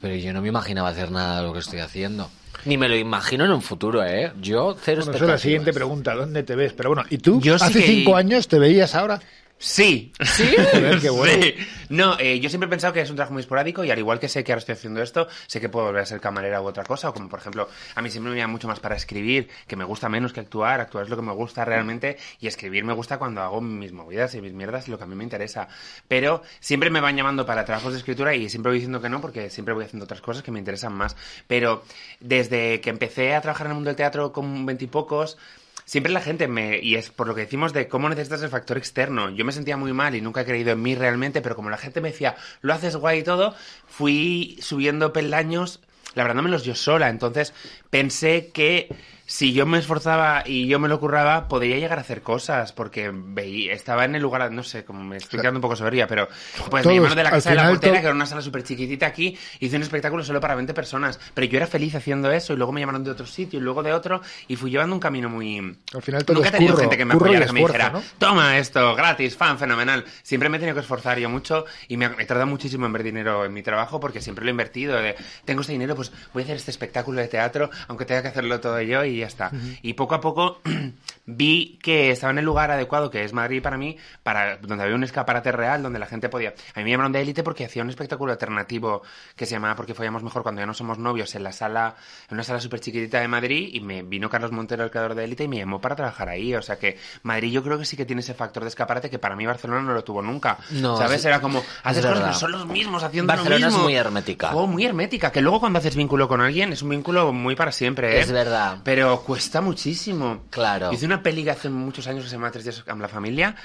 E: Pero yo no me imaginaba hacer nada de lo que estoy haciendo. Ni me lo imagino en un futuro, ¿eh? Yo cero
B: Bueno, eso es la siguiente pregunta, ¿dónde te ves? Pero bueno, ¿y tú?
D: Yo sí
B: ¿Hace
D: que-
B: cinco años te veías ahora?
D: Sí.
E: ¿Sí?
B: Joder, qué bueno.
D: Sí. No, eh, yo siempre he pensado que es un trabajo muy esporádico y al igual que sé que ahora estoy haciendo esto, sé que puedo volver a ser camarera u otra cosa. O como por ejemplo, a mí siempre me llama mucho más para escribir, que me gusta menos que actuar. Actuar es lo que me gusta realmente y escribir me gusta cuando hago mis movidas y mis mierdas y lo que a mí me interesa. Pero siempre me van llamando para trabajos de escritura y siempre voy diciendo que no porque siempre voy haciendo otras cosas que me interesan más. Pero desde que empecé a trabajar en el mundo del teatro con veintipocos, Siempre la gente me, y es por lo que decimos de cómo necesitas el factor externo. Yo me sentía muy mal y nunca he creído en mí realmente, pero como la gente me decía, lo haces guay y todo, fui subiendo peldaños, labrándomelos yo sola. Entonces pensé que si yo me esforzaba y yo me lo curraba, podría llegar a hacer cosas, porque veía, estaba en el lugar, no sé, como me estoy quedando un poco soberbia, pero pues
B: Todos,
D: me llamaron de la casa de la portera, que era una sala súper chiquitita aquí, hice un espectáculo solo para 20 personas, pero yo era feliz haciendo eso y luego me llamaron de otro sitio y luego de otro y fui llevando un camino muy...
B: Al final todo
D: Nunca he tenido
B: curro,
D: gente que me apoyara, que me dijera,
B: ¿no?
D: toma esto, gratis, fan, fenomenal. Siempre me he tenido que esforzar yo mucho y me he tardado muchísimo en ver dinero en mi trabajo porque siempre lo he invertido. de, tengo este dinero, pues voy a hacer este espectáculo de teatro, aunque tenga que hacerlo todo yo y ya está. Y poco a poco vi que estaba en el lugar adecuado, que es Madrid para mí, para donde había un escaparate real, donde la gente podía... A mí me llamaron de élite porque hacía un espectáculo alternativo que se llamaba Porque follamos mejor cuando ya no somos novios en la sala, en una sala súper chiquitita de Madrid y me vino Carlos Montero, el creador de élite, y me llamó para trabajar ahí. O sea que Madrid yo creo que sí que tiene ese factor de escaparate que para mí Barcelona no lo tuvo nunca.
E: No,
D: ¿Sabes?
E: es-
D: Era como, haces cosas, son los mismos haciendo
E: Barcelona
D: lo
E: es
D: mismo.
E: muy hermética.
D: Jo, muy hermética. Que luego cuando haces vínculo con alguien es un vínculo muy para siempre, ¿eh?
E: Es verdad.
D: Pero cuesta muchísimo.
E: Claro.
D: Hice una peli que hace muchos años que se llama Tres días con la familia.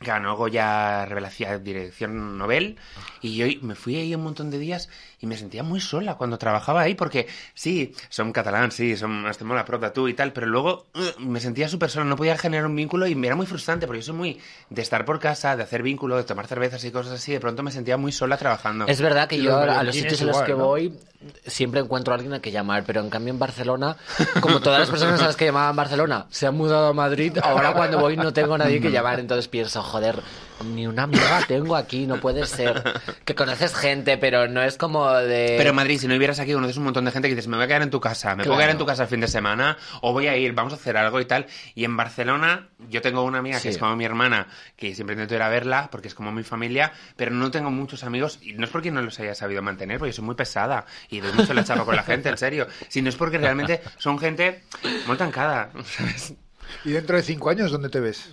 D: Ganó Goya Revelación, Dirección Nobel. Y yo me fui ahí un montón de días y me sentía muy sola cuando trabajaba ahí. Porque sí, son catalán, sí, son hasta mola prota tú y tal. Pero luego uh, me sentía súper sola. No podía generar un vínculo y me era muy frustrante. Porque yo soy muy de estar por casa, de hacer vínculo, de tomar cervezas y cosas así. De pronto me sentía muy sola trabajando.
E: Es verdad que
B: Y
E: yo a los sitios en los que
B: ¿no?
E: voy siempre encuentro a alguien a que llamar, pero en cambio en Barcelona, como todas las personas a las que llamaban Barcelona se han mudado a Madrid, ahora cuando voy no tengo nadie que llamar, entonces pienso, joder, ni una amiga tengo aquí, no puede ser. Que conoces gente, pero no es como de...
D: Pero en Madrid, si no vivieras aquí, conoces un montón de gente que dices, me voy a quedar en tu casa, me puedo
E: Claro.
D: quedar en tu casa el fin de semana, o voy a ir, vamos a hacer algo y tal. Y en Barcelona, yo tengo una amiga
E: Sí.
D: que es como mi hermana, que siempre intento ir a verla, porque es como mi familia, pero no tengo muchos amigos, y no es porque no los haya sabido mantener, porque soy muy pesada, y doy mucho la chapa con la gente, en serio, sino es porque realmente son gente muy tancada, ¿sabes?
B: ¿Y dentro de cinco años dónde te ves?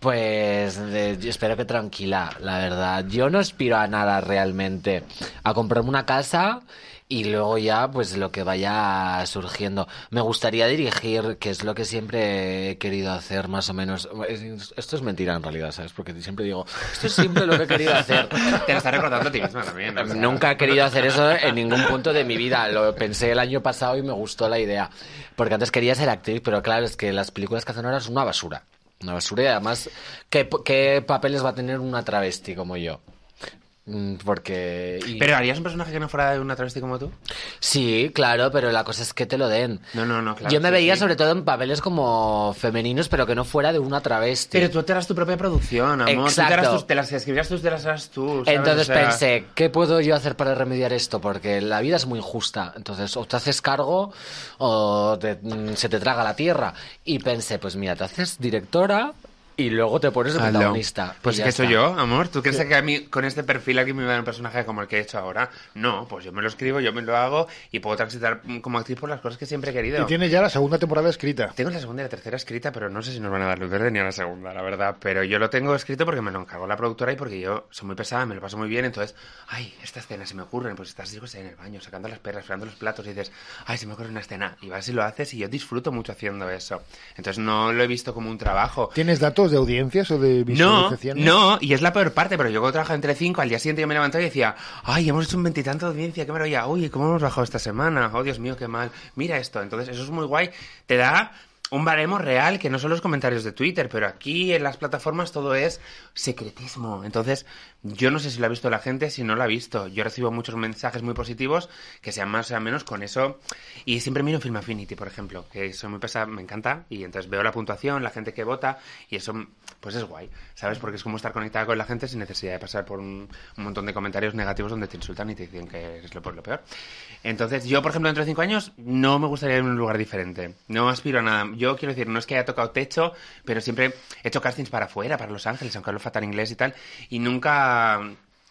E: Pues yo espero que tranquila, la verdad. Yo no aspiro a nada realmente. A comprarme una casa y luego ya pues lo que vaya surgiendo. Me gustaría dirigir, que es lo que siempre he querido hacer más o menos. Es- Esto es mentira en realidad, ¿sabes? Porque siempre digo, esto es siempre lo que he querido hacer.
D: Te lo estás recordando a ti misma también. o sea.
E: Nunca he querido hacer eso en ningún punto de mi vida. Lo pensé el año pasado y me gustó la idea. Porque antes quería ser actriz, pero claro, es que las películas que hacen ahora son una basura. Una basura y además, ¿qué, qué papeles va a tener una travesti como yo? Mm, Porque... y-
D: ¿Pero harías un personaje que no fuera de una travesti como tú?
E: Sí, claro, pero la cosa es que te lo den.
D: No, no, no, claro.
E: yo me
D: sí,
E: veía
D: sí.
E: sobre todo en papeles como femeninos, pero que no fuera de una travesti.
D: Pero tú te harás tu propia producción, amor. Tú te,
E: Exacto.
D: harás tus- te las escribirás tú, te las harás tú. ¿sabes?
E: Entonces
D: O sea,
E: pensé, ¿qué puedo yo hacer para remediar esto? Porque la vida es muy injusta. Entonces, o te haces cargo o te- mm, se te traga la tierra. Y pensé, pues mira, te haces directora y luego te pones de protagonista.
D: Pues
E: ya
D: que he hecho
E: está.
D: yo, amor. ¿Tú crees que a mí con este perfil aquí me va a dar un personaje como el que he hecho ahora? No, pues yo me lo escribo, yo me lo hago y puedo transitar como actriz por las cosas que siempre he querido.
B: Y tienes ya la segunda temporada escrita.
D: Tengo la segunda y la tercera escrita, pero no sé si nos van a dar luz verde ni a la segunda, la verdad. Pero yo lo tengo escrito porque me lo encargó la productora y porque yo soy muy pesada, me lo paso muy bien. Entonces, ay, esta escena se me ocurre. Pues estás, sé, en el baño, sacando las perras, fregando los platos y dices, ay, se me ocurre una escena. Y vas y lo haces y yo disfruto mucho haciendo eso. Entonces no lo he visto como un trabajo.
B: ¿Tienes datos de audiencias o de
D: No,
B: visualizaciones?
D: no, y es la peor parte, pero yo cuando trabajaba entre 5, al día siguiente yo me levantaba y decía, ay, hemos hecho un veintitanto de audiencia, qué maravilla, uy, ¿cómo hemos bajado esta semana? Oh, Dios mío, qué mal, mira esto. Entonces, eso es muy guay, te da un baremo real, que no son los comentarios de Twitter, pero aquí en las plataformas todo es secretismo. Entonces, yo no sé si lo ha visto la gente, si no lo ha visto. Yo recibo muchos mensajes muy positivos, que sean más o sean menos, con eso. Y siempre miro Film Affinity, por ejemplo, que soy muy pesada, me encanta, y entonces veo la puntuación, la gente que vota, y eso, pues es guay, ¿sabes? Porque es como estar conectada con la gente sin necesidad de pasar por un, un montón de comentarios negativos donde te insultan y te dicen que eres lo, lo peor. Entonces, yo, por ejemplo, dentro de cinco años, no me gustaría ir en un lugar diferente. No aspiro a nada. Yo quiero decir, no es que haya tocado techo, pero siempre he hecho castings para afuera, para Los Ángeles, aunque hablo fatal inglés y tal, y nunca...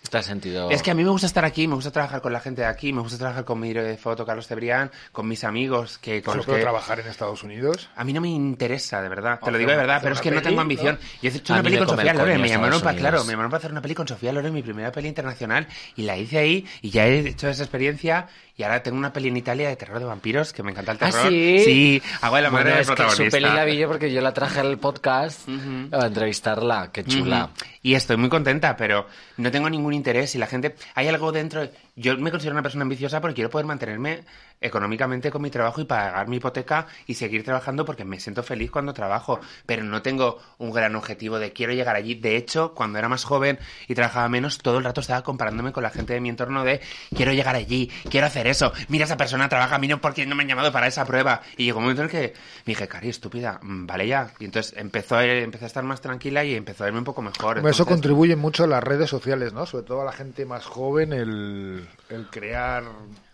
E: Te has sentido...
D: Es que a mí me gusta estar aquí, me gusta trabajar con la gente de aquí, me gusta trabajar con mi de foto Carlos Cebrián, con mis amigos, que con los que...
B: trabajar en Estados Unidos.
D: A mí no me interesa, de verdad. Te lo digo de verdad, pero es que no tengo ambición.
B: ¿no?
D: Yo he hecho
E: A
D: una peli con Sofía Loren. Me llamaron para, claro,
E: Unidos.
D: me llamaron para hacer una peli con Sofía Loren, mi primera peli internacional, y la hice ahí, y ya he hecho esa experiencia, y ahora tengo una peli en Italia de terror de vampiros, que me encanta el
E: ¿Ah,
D: terror.
E: sí?
D: Sí, hago de la madre
E: Bueno,
D: del
E: es que
D: protagonista.
E: su peli la vi yo porque yo la traje al podcast a entrevistarla. Qué chula.
D: Y estoy muy contenta, pero no tengo ningún interés. Y la gente. Hay algo dentro. Yo me considero una persona ambiciosa porque quiero poder mantenerme económicamente con mi trabajo y pagar mi hipoteca y seguir trabajando porque me siento feliz cuando trabajo. Pero no tengo un gran objetivo de quiero llegar allí. De hecho, cuando era más joven y trabajaba menos, todo el rato estaba comparándome con la gente de mi entorno de quiero llegar allí, quiero hacer eso. Mira, esa persona trabaja, mira por qué no me han llamado para esa prueba. Y llegó un momento en el que me dije, Cari, estúpida, mm, vale ya. Y entonces empezó a, empecé a estar más tranquila y empezó a irme un poco mejor.
B: Eso contribuye mucho a las redes sociales, ¿no? Sobre todo a la gente más joven, el, el crear...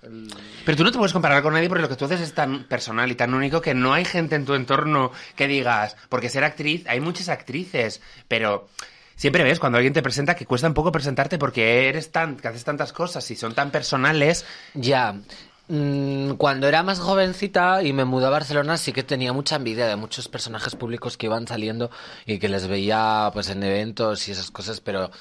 B: el-
D: Pero tú no te puedes comparar con nadie porque lo que tú haces es tan personal y tan único que no hay gente en tu entorno que digas, porque ser actriz, hay muchas actrices, pero siempre ves cuando alguien te presenta que cuesta un poco presentarte porque eres tan, que haces tantas cosas y son tan personales.
E: Ya. Mm, Cuando era más jovencita y me mudé a Barcelona sí que tenía mucha envidia de muchos personajes públicos que iban saliendo y que les veía pues en eventos y esas cosas, pero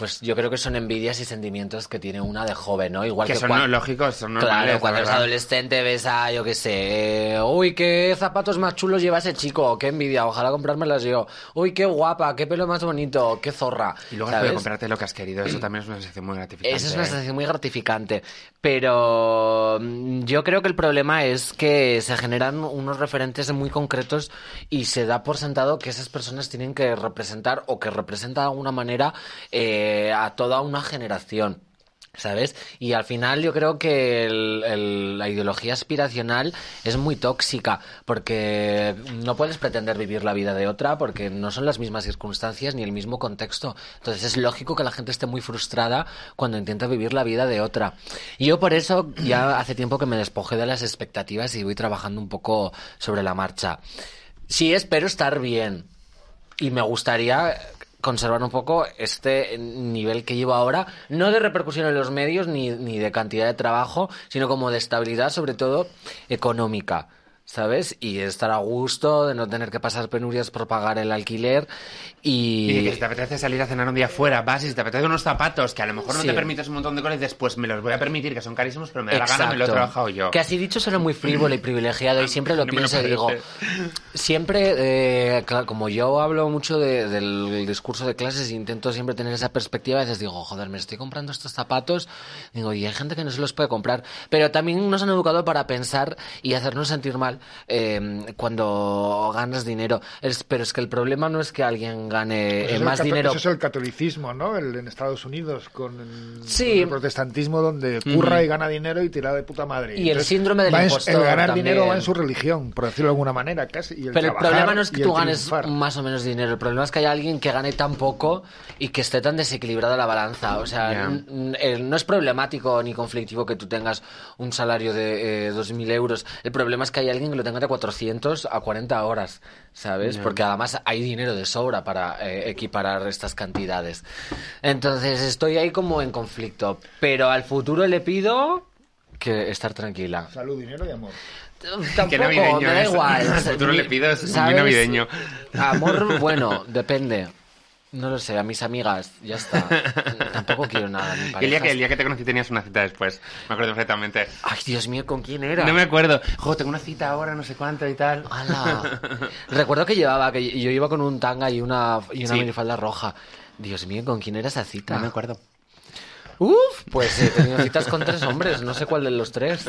E: pues yo creo que son envidias y sentimientos que tiene una de joven, ¿no? Igual
D: Que
E: que,
D: son
E: cuan-
D: no- lógicos, son normales,
E: Claro,
D: la
E: cuando eres adolescente ves a, yo qué sé, uy, qué zapatos más chulos lleva ese chico, qué envidia, ojalá comprármelas yo. Uy, qué guapa, qué pelo más bonito, qué zorra.
D: Y luego has comprarte lo que has querido, eso también es una sensación muy gratificante.
E: Esa es una sensación muy gratificante. Pero mm, yo creo que el problema es que se generan unos referentes muy concretos y se da por sentado que esas personas tienen que representar o que representan de alguna manera eh, a toda una generación. ¿Sabes? Y al final yo creo que la ideología aspiracional es muy tóxica porque no puedes pretender vivir la vida de otra porque no son las mismas circunstancias ni el mismo contexto. Entonces es lógico que la gente esté muy frustrada cuando intenta vivir la vida de otra. Y yo por eso ya hace tiempo que me despojé de las expectativas y voy trabajando un poco sobre la marcha. Sí, espero estar bien. Y me gustaría conservar un poco este nivel que llevo ahora, no de repercusión en los medios ni, ni de cantidad de trabajo, sino como de estabilidad, sobre todo económica. ¿Sabes? Y estar a gusto, de no tener que pasar penurias por pagar el alquiler y...
D: Y que si te apetece salir a cenar un día fuera, vas y si te apetece unos zapatos que a lo mejor no
E: Sí.
D: te permites un montón de cosas y pues me los voy a permitir, que son carísimos, pero me da la gana, me lo he trabajado yo.
E: Que así dicho suena muy frívolo y privilegiado y siempre lo
D: No
E: pienso y digo, siempre, eh, claro, como yo hablo mucho de- del discurso de clases intento siempre tener esa perspectiva, a veces digo, joder, me estoy comprando estos zapatos, digo, y hay gente que no se los puede comprar, pero también nos han educado para pensar y hacernos sentir mal eh, cuando ganas dinero. Es- pero es que el problema no es que alguien gane
B: Pues
E: eh, más dinero.
B: Eso es el catolicismo, ¿no? El, en Estados Unidos, con el,
E: Sí.
B: con el protestantismo, donde curra y gana dinero y tira de puta madre.
E: Y el síndrome del
B: en-
E: impostor
B: El ganar
E: también.
B: dinero va en su religión, por decirlo de alguna manera, casi. y el
E: Pero el problema no es que tú ganes
B: triunfar.
E: más o menos dinero, el problema es que hay alguien que gane tan poco y que esté tan desequilibrada la balanza. O sea, eh, no es problemático ni conflictivo que tú tengas un salario de eh, 2.000 euros. El problema es que hay alguien que lo tenga de 400 a 40 horas, ¿sabes? Porque además hay dinero de sobra para eh, equiparar estas cantidades. Entonces estoy ahí como en conflicto. Pero al futuro le pido que estar tranquila.
B: Salud, dinero y amor.
E: Tampoco,
D: Qué navideño
E: me da
D: es.
E: igual.
D: Al futuro le pido, es muy
E: ¿Sabes?
D: navideño.
E: Amor, bueno, depende. No lo sé, a mis amigas, ya está. Tampoco quiero nada. Mi
D: el día, que, el día que te conocí tenías una cita después, me acuerdo perfectamente.
E: Ay, Dios mío, ¿con quién era?
D: No me acuerdo. Jo, tengo una cita ahora, no sé cuánto y tal.
E: Ala. Recuerdo que llevaba, que yo iba con un tanga y una, y una
D: Sí.
E: minifalda roja. Dios mío, ¿con quién era esa cita?
D: No me acuerdo.
E: Uf, pues he tenido citas con tres hombres, no sé cuál de los tres.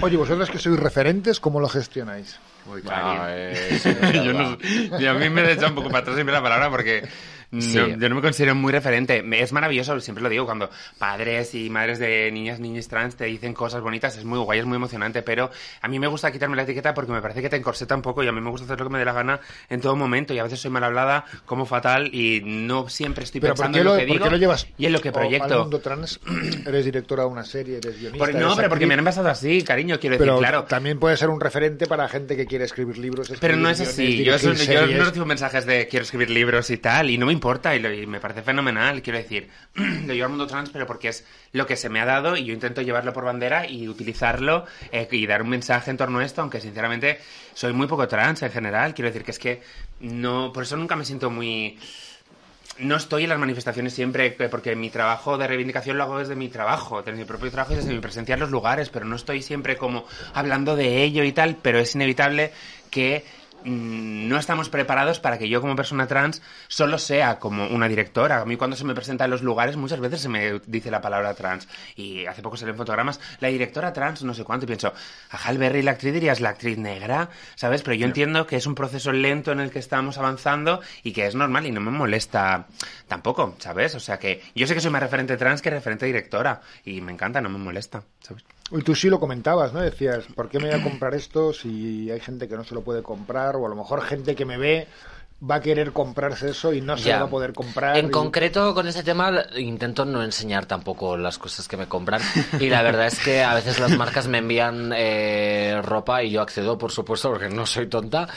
B: Oye, vosotros que sois referentes, ¿cómo lo gestionáis?
D: Uy,
E: Ah,
D: Cari.
E: eh, sí,
D: yo no, y a mí me he echado un poco para atrás siempre la palabra porque no-
E: Sí.
D: yo no me considero muy referente. Es maravilloso, siempre lo digo, cuando padres y madres de niñas, niños trans te dicen cosas bonitas, es muy guay, es muy emocionante, pero a mí me gusta quitarme la etiqueta porque me parece que te encorseta un poco y a mí me gusta hacer lo que me dé la gana en todo momento y a veces soy mal hablada, como fatal y no siempre estoy
B: Pero ¿por
D: pensando en
B: lo,
D: lo que digo
B: lo llevas
D: y en lo que
B: o- al
D: proyecto.
B: mundo trans? Eres directora de una serie, eres guionista.
D: Por- no,
B: eres
D: pero porque me han pasado así, cariño, quiero decir,
B: Pero
D: claro.
B: también puede ser un referente para gente que quiere escribir libros.
D: Pero no
B: escribir
D: es así.
B: guiones,
D: Yo, yo no recibo mensajes de quiero escribir libros y tal, y no me importa, y, lo- y me parece fenomenal. Quiero decir, lo llevo al mundo trans, pero porque es lo que se me ha dado y yo intento llevarlo por bandera y utilizarlo eh, y dar un mensaje en torno a esto, aunque sinceramente soy muy poco trans en general. Quiero decir que es que no. Por eso nunca me siento muy. No estoy en las manifestaciones siempre, eh, porque mi trabajo de reivindicación lo hago desde mi trabajo, desde mi propio trabajo y desde mi presencia en los lugares, pero no estoy siempre como hablando de ello y tal, pero es inevitable que no estamos preparados para que yo como persona trans solo sea como una directora. A mí cuando se me presenta en los lugares muchas veces se me dice la palabra trans y hace poco salen fotogramas, la directora trans no sé cuánto y pienso, a Hal Berry la actriz dirías la actriz negra, ¿sabes? Pero yo entiendo que es un proceso lento en el que estamos avanzando y que es normal y no me molesta tampoco, ¿sabes? O sea que yo sé que soy más referente trans que referente directora y me encanta, no me molesta, ¿sabes?
B: Y tú sí lo comentabas, ¿no? Decías, ¿por qué me voy a comprar esto si hay gente que no se lo puede comprar? O a lo mejor gente que me ve va a querer comprarse eso y no se
E: Ya.
B: lo va a poder comprar.
E: En
B: y-
E: concreto, con ese tema, intento no enseñar tampoco las cosas que me compran. Y la verdad es que a veces las marcas me envían eh, ropa y yo accedo, por supuesto, porque no soy tonta,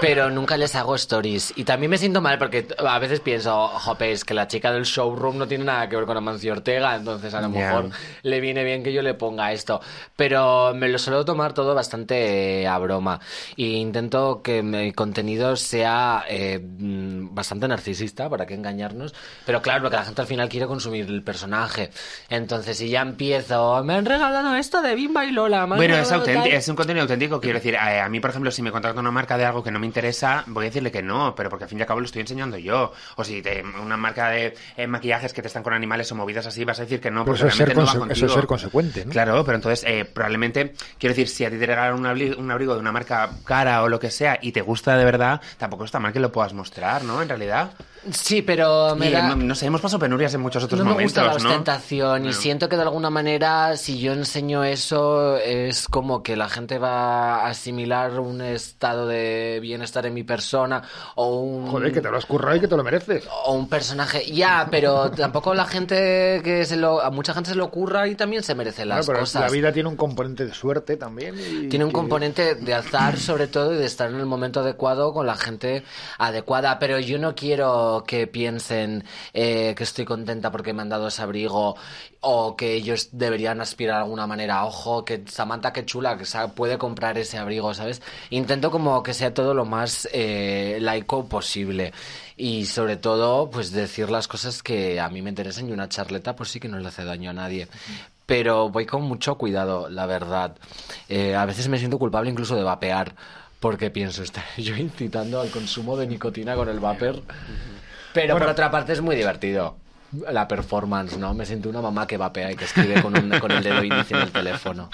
E: pero nunca les hago stories. Y también me siento mal porque a veces pienso, jope, es que la chica del showroom no tiene nada que ver con Amancio Ortega, entonces a lo
D: Ya.
E: mejor le viene bien que yo le ponga esto. Pero me lo suelo tomar todo bastante eh, a broma. Y intento que mi contenido sea eh, mm, bastante narcisista, para que engañarnos. Pero claro, porque la gente al final quiere consumir el personaje. Entonces, si ya empiezo, me han regalado esto de Bimba y Lola.
D: Bueno, es,
E: regalado
D: auténtico,
E: tal".
D: es un contenido auténtico. Quiero decir, a, a mí, por ejemplo, si me contacta una marca de algo que no me interesa, voy a decirle que no, pero porque al fin y al cabo lo estoy enseñando yo. O si te- una marca de eh, maquillajes que te están con animales o movidas así, vas a decir que no,
B: Pero
D: porque
B: eso es, ser
D: realmente no va
B: eso es ser consecuente, ¿no?
D: Claro, pero entonces, eh, probablemente, quiero decir, si a ti te regalan un abri- un abrigo de una marca cara o lo que sea y te gusta de verdad, tampoco está mal que lo puedas mostrar, ¿no? En realidad.
E: Sí, pero me
D: Y,
E: da...
D: no sé, hemos pasado penurias en muchos otros
E: no me
D: momentos,
E: gusta la
D: ¿no?
E: ostentación y
D: Bueno.
E: siento que de alguna manera si yo enseño eso es como que la gente va a asimilar un estado de bienestar en mi persona o un
B: Joder, que te lo has currado y que te lo mereces.
E: o un personaje ya pero tampoco la gente que se lo a mucha gente se le ocurra y también se merece las
B: Bueno, pero
E: cosas
B: la vida tiene un componente de suerte también. y
E: tiene un
B: que-
E: componente de azar sobre todo y de estar en el momento adecuado con la gente adecuada, pero yo no quiero que piensen eh, que estoy contenta porque me han dado ese abrigo o que ellos deberían aspirar de alguna manera, ojo, que Samantha qué chula, que puede comprar ese abrigo, ¿sabes? Intento como que sea todo lo más eh, laico posible. Y sobre todo, pues decir las cosas que a mí me interesan y una charleta, pues sí que no le hace daño a nadie pero voy con mucho cuidado, la verdad. Eh, a veces me siento culpable incluso de vapear, porque pienso, estar yo incitando al consumo de nicotina con el vapor. Pero por otra parte es muy divertido. La performance, ¿no? Me siento una mamá que vapea y que escribe con, un- con el dedo índice en el teléfono.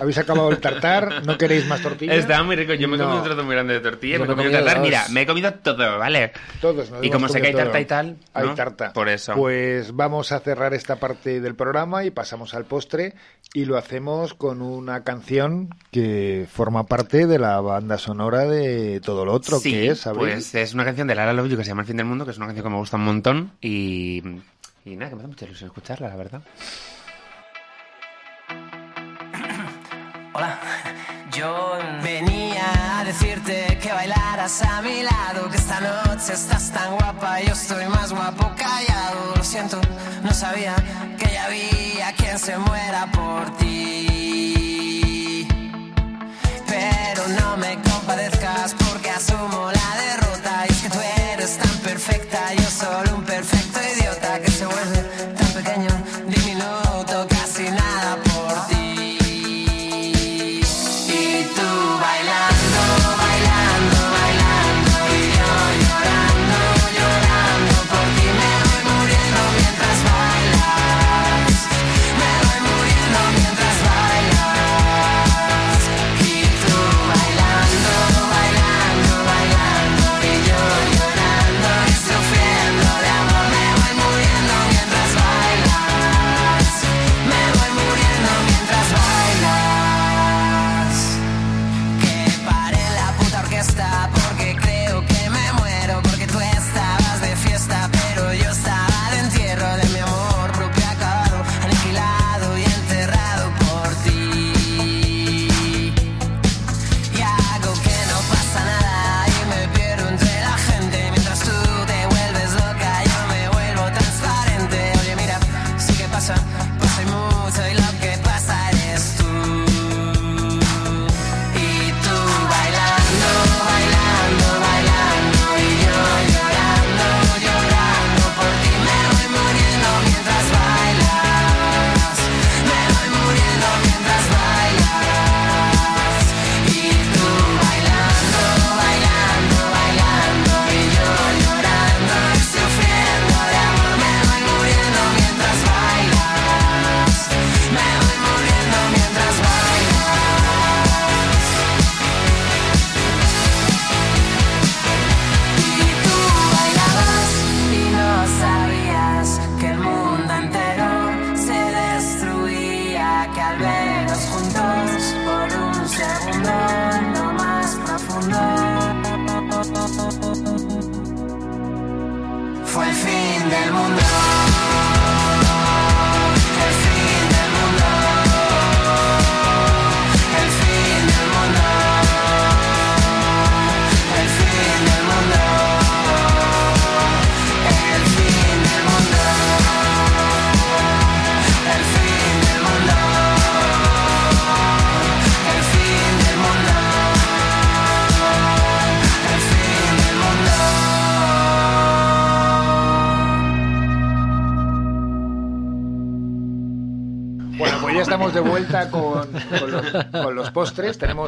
B: Habéis acabado el tartar, ¿no queréis más tortillas?
D: Estaba muy rico. Yo me he
B: No.
D: comido un trozo muy grande de tortilla.
E: Yo
D: me he comido
E: comido
D: tartar.
E: dos.
D: Mira, me he comido todo, ¿vale?
B: Todos nos
D: Y como sé que hay tarta
B: todo.
D: y tal,
B: Hay
D: ¿no?
B: tarta.
D: Por eso.
B: Pues vamos a cerrar esta parte del programa y pasamos al postre y lo hacemos con una canción que forma parte de la banda sonora de todo lo otro,
D: sí,
B: que es, Abril?
D: pues es una canción de Lara Love You que se llama El fin del mundo, que es una canción que me gusta un montón y, y nada, que me da mucha ilusión escucharla, la verdad.
F: Hola, yo venía a decirte que bailaras a mi lado, que esta noche estás tan guapa, yo estoy más guapo callado. Lo siento, no sabía que ya había quien se muera por ti. Pero no me compadezcas porque asumo la derrota. Y es que tú eres tan perfecta, yo solo un perfecto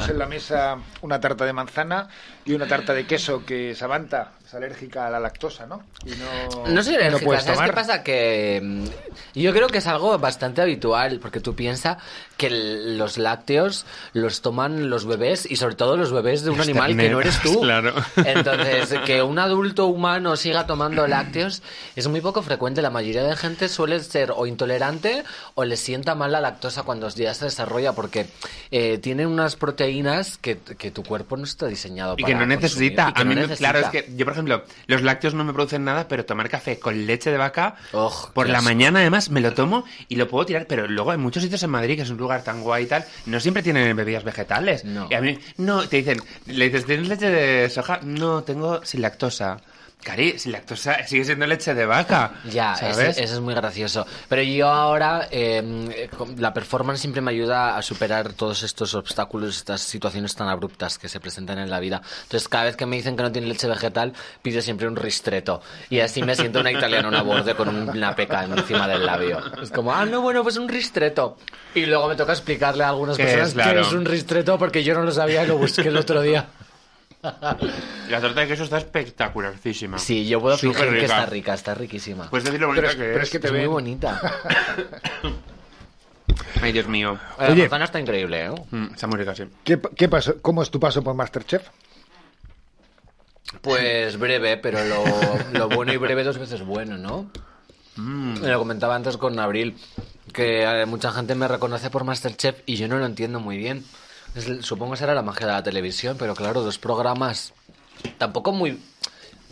B: Tenemos en la mesa una tarta de manzana y una tarta de queso que Samantha es alérgica a la lactosa, ¿no? Y no,
E: No soy
B: no
E: alérgica,
B: puedes
E: ¿sabes
B: tomar.
E: qué pasa? Que mm, yo creo que es algo bastante habitual, porque tú piensas que los lácteos los toman los bebés y sobre todo los bebés de un
D: Los
E: animal que no eres tú.
D: claro.
E: Entonces, que un adulto humano siga tomando lácteos es muy poco frecuente. La mayoría de gente suele ser o intolerante o le sienta mal la lactosa cuando ya se desarrolla, porque eh, tiene unas proteínas que, que tu cuerpo no está diseñado
D: Y
E: para
D: que no necesita.
E: y que
D: a
E: no
D: mí,
E: necesita.
D: claro, es que yo, por ejemplo, los lácteos no me producen nada, pero tomar café con leche de vaca, por la
E: asco.
D: mañana además me lo tomo y lo puedo tirar, pero luego hay muchos sitios en Madrid, que es un lugar tan guay y tal, no siempre tienen bebidas vegetales.
E: No.
D: Y a mí, no, te dicen, le dices, ¿tienes leche de soja? No, tengo sin lactosa. Cari, sin lactosa sigue siendo leche de vaca.
E: Ya, ese- eso es muy gracioso. Pero yo ahora, eh, con- la performance siempre me ayuda a superar todos estos obstáculos, estas situaciones tan abruptas que se presentan en la vida. Entonces, cada vez que me dicen que no tiene leche vegetal, pido siempre un ristretto. Y así me siento una italiana, una borde con una peca encima del labio. Es como, ah, no, bueno, pues un ristretto. Y luego me toca explicarle a algunas
D: ¿Qué
E: personas
D: es? Claro.
E: que es un ristretto porque yo no lo sabía y lo busqué el otro día.
D: La torta de queso está espectacularísima.
E: Sí, yo puedo
D: Súper
E: fingir que está rica, está riquísima.
D: Puedes decir lo bonita
B: Pero es-
D: que
B: pero
D: es.
B: es que te
E: es muy
B: ven.
E: bonita.
D: Ay, Dios mío.
E: La
B: Oye.
E: manzana está increíble, ¿eh?
D: Mm, está muy rica, sí.
B: ¿Qué, qué pasó? ¿Cómo es tu paso por Masterchef?
E: Pues breve, pero lo, lo bueno y breve dos veces bueno, ¿no? Me lo comentaba antes con Abril, que eh, mucha gente me reconoce por Masterchef y yo no lo entiendo muy bien. Supongo que será la magia de la televisión, pero claro, dos programas tampoco muy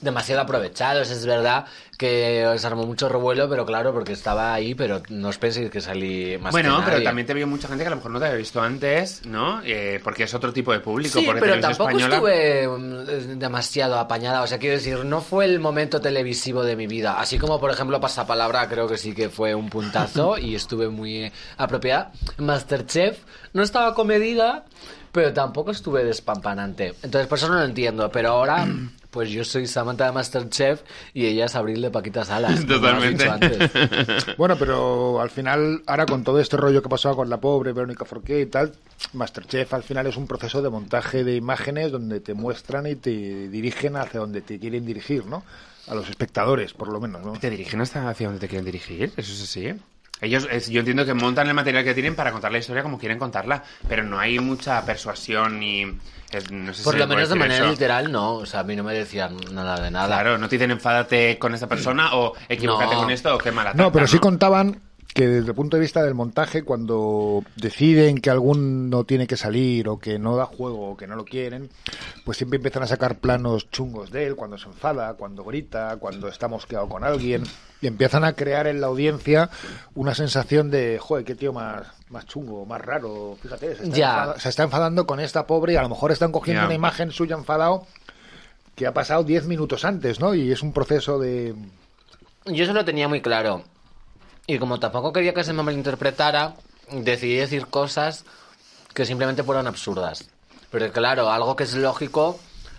E: demasiado aprovechados. Es verdad que se armó mucho revuelo, pero claro, porque estaba ahí, pero no os penséis que salí más
D: Bueno,
E: que
D: pero también te vio mucha gente que a lo mejor no te había visto antes, ¿no? Eh, porque es otro tipo de público.
E: Sí,
D: porque
E: pero tampoco
D: Española-
E: estuve mm, demasiado apañada. O sea, quiero decir, no fue el momento televisivo de mi vida. Así como, por ejemplo, Pasapalabra, creo que sí que fue un puntazo y estuve muy apropiada. Masterchef no estaba comedida, pero tampoco estuve despampanante. Entonces, por eso no lo entiendo. Pero ahora, pues yo soy Samantha de Masterchef y ella es Abril de Paquita Salas.
D: Totalmente.
B: Bueno, pero al final, ahora con todo este rollo que pasaba con la pobre Verónica Forqué y tal, Masterchef al final es un proceso de montaje de imágenes donde te muestran y te dirigen hacia donde te quieren dirigir, ¿no? A los espectadores, por lo menos, ¿no?
D: ¿Te dirigen hasta hacia donde te quieren dirigir? Eso es así. Ellos, es- yo entiendo que montan el material que tienen para contar la historia como quieren contarla, pero no hay mucha persuasión ni... es- no sé si
E: Por lo menos de manera
D: eso.
E: literal, no. O sea, a mí no me decían nada de nada.
D: Claro, no te dicen enfádate con esta persona o equivócate
E: No.
D: con esto o qué mala
B: No, pero sí contaban que desde el punto de vista del montaje, cuando deciden que alguno tiene que salir o que no da juego o que no lo quieren, pues siempre empiezan a sacar planos chungos de él, cuando se enfada, cuando grita, cuando está mosqueado con alguien, y empiezan a crear en la audiencia una sensación de, joder, qué tío más, más chungo, más raro, fíjate, se está,
E: Ya.
B: enfada- se está enfadando con esta pobre y a lo mejor están cogiendo
D: Ya.
B: una imagen suya enfadado que ha pasado 10 minutos antes, ¿no? Y es un proceso de...
E: Yo eso lo tenía muy claro. Y como tampoco quería que se me malinterpretara, decidí decir cosas que simplemente fueran absurdas. Pero claro, algo que es lógico,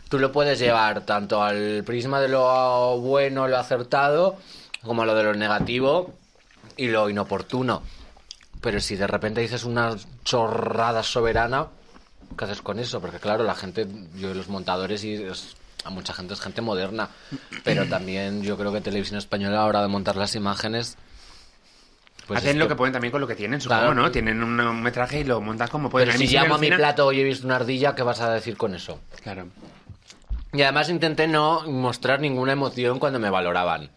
E: tú lo puedes llevar tanto al prisma de lo bueno, lo acertado, como a lo de lo negativo y lo inoportuno. Pero si de repente dices una chorrada soberana, ¿qué haces con eso? Porque claro, la gente, yo los montadores y a mucha gente es gente moderna, pero también yo creo que Televisión Española a la hora de montar las imágenes... pues
D: Hacen lo
E: que-
D: que pueden también con lo que tienen, supongo,
E: Claro.
D: ¿no? Tienen un, metraje y lo montan como pueden.
E: Pero si llamo a mi plato y he visto una ardilla, ¿qué vas a decir con eso?
D: Claro.
E: Y además intenté no mostrar ninguna emoción cuando me valoraban.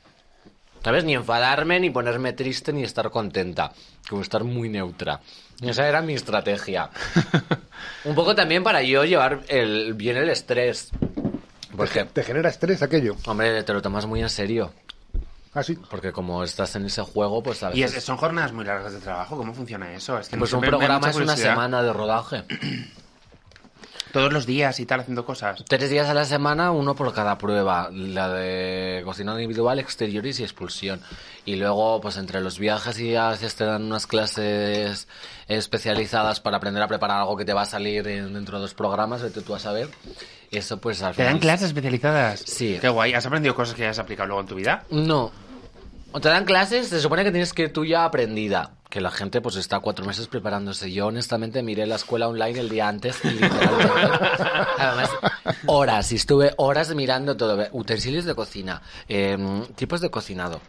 E: ¿Sabes? Ni enfadarme, ni ponerme triste, ni estar contenta. Como estar muy neutra. Esa era mi estrategia. Un poco también para yo llevar el, bien el estrés. Porque,
B: ¿Te genera estrés aquello?
E: hombre, te lo tomas muy en serio.
B: Ah, sí.
E: Porque como estás en ese juego, pues a
D: Y es- son jornadas muy largas de trabajo. ¿Cómo funciona eso? Es que no
E: pues un programa es una semana de rodaje.
D: Todos los días y tal, haciendo cosas.
E: Tres días a la semana, uno por cada prueba. La de cocina individual, exteriores y expulsión. Y luego, pues entre los viajes y a veces te dan unas clases especializadas para aprender a preparar algo que te va a salir en- dentro de dos programas, vete tú a saber. Eso pues al
D: ¿Te dan clases especializadas?
E: Sí.
D: Qué guay. ¿Has aprendido cosas que has aplicado luego en tu vida?
E: No. O te dan clases, se supone que tienes que ir tú ya aprendida. que la gente pues está cuatro meses preparándose. Yo honestamente miré la escuela online el día antes y literalmente, además, horas, y estuve horas mirando todo, utensilios de cocina, em, tipos de cocinado.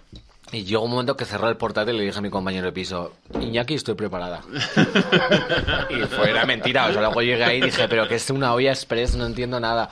E: Y llegó un momento que cerré el portátil y le dije a mi compañero de piso, Iñaki, estoy preparada. y fue, era mentira. O sea, luego llegué ahí y dije, pero que es una olla express, no entiendo nada.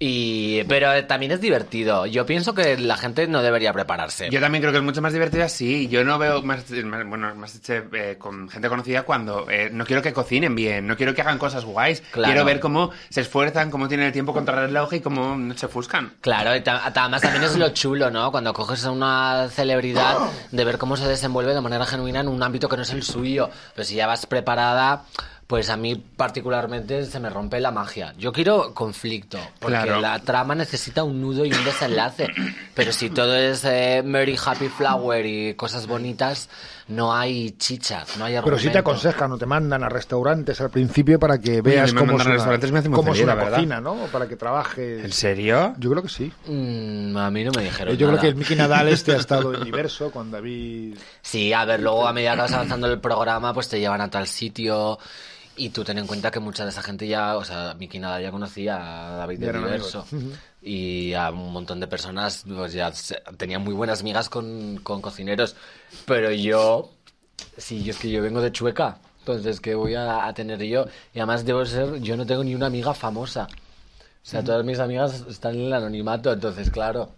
E: Y, pero también es divertido. Yo pienso que la gente no debería prepararse.
D: Yo también creo que es mucho más divertido así. Yo no veo más, más- bueno, más eh, con gente conocida cuando eh, no quiero que cocinen bien, no quiero que hagan cosas guays.
E: Claro.
D: Quiero ver cómo se esfuerzan, cómo tienen el tiempo contra el reloj y cómo se ofuscan.
E: Claro, y además también es lo chulo, ¿no? Cuando coges a una celebridad, de ver cómo se desenvuelve de manera genuina en un ámbito que no es el suyo. Pero si ya vas preparada, pues a mí particularmente se me rompe la magia. Yo quiero conflicto, porque
D: Claro.
E: la trama necesita un nudo y un desenlace. Pero si todo es eh, Mary Happy Flower y cosas bonitas, no hay chicha, no hay
B: Pero sí te
E: argumento.
B: aconsejan o te mandan a restaurantes al principio para que veas
D: me
B: cómo es
D: a
B: una,
D: restaurantes, me hace
B: es cocina, ¿no? O Para que trabajes.
D: ¿En serio?
B: Yo creo que sí.
E: Mm, a mí no me dijeron
B: Yo creo que el Miki Nadal este ha estado en diverso con David.
E: Sí, a ver, luego a medida que vas avanzando el programa, pues te llevan a tal sitio y tú ten en cuenta que mucha de esa gente ya, o sea, Miki Nadal ya conocía a David
B: Ya
E: de
B: eran
E: Diverso y a un montón de personas pues ya se- tenían muy buenas migas con, con cocineros, pero yo, sí, yo es que yo vengo de Chueca, entonces ¿qué voy a, a tener yo? Y además debo ser, yo no tengo ni una amiga famosa. O sea, todas mis amigas están en el anonimato, entonces, claro,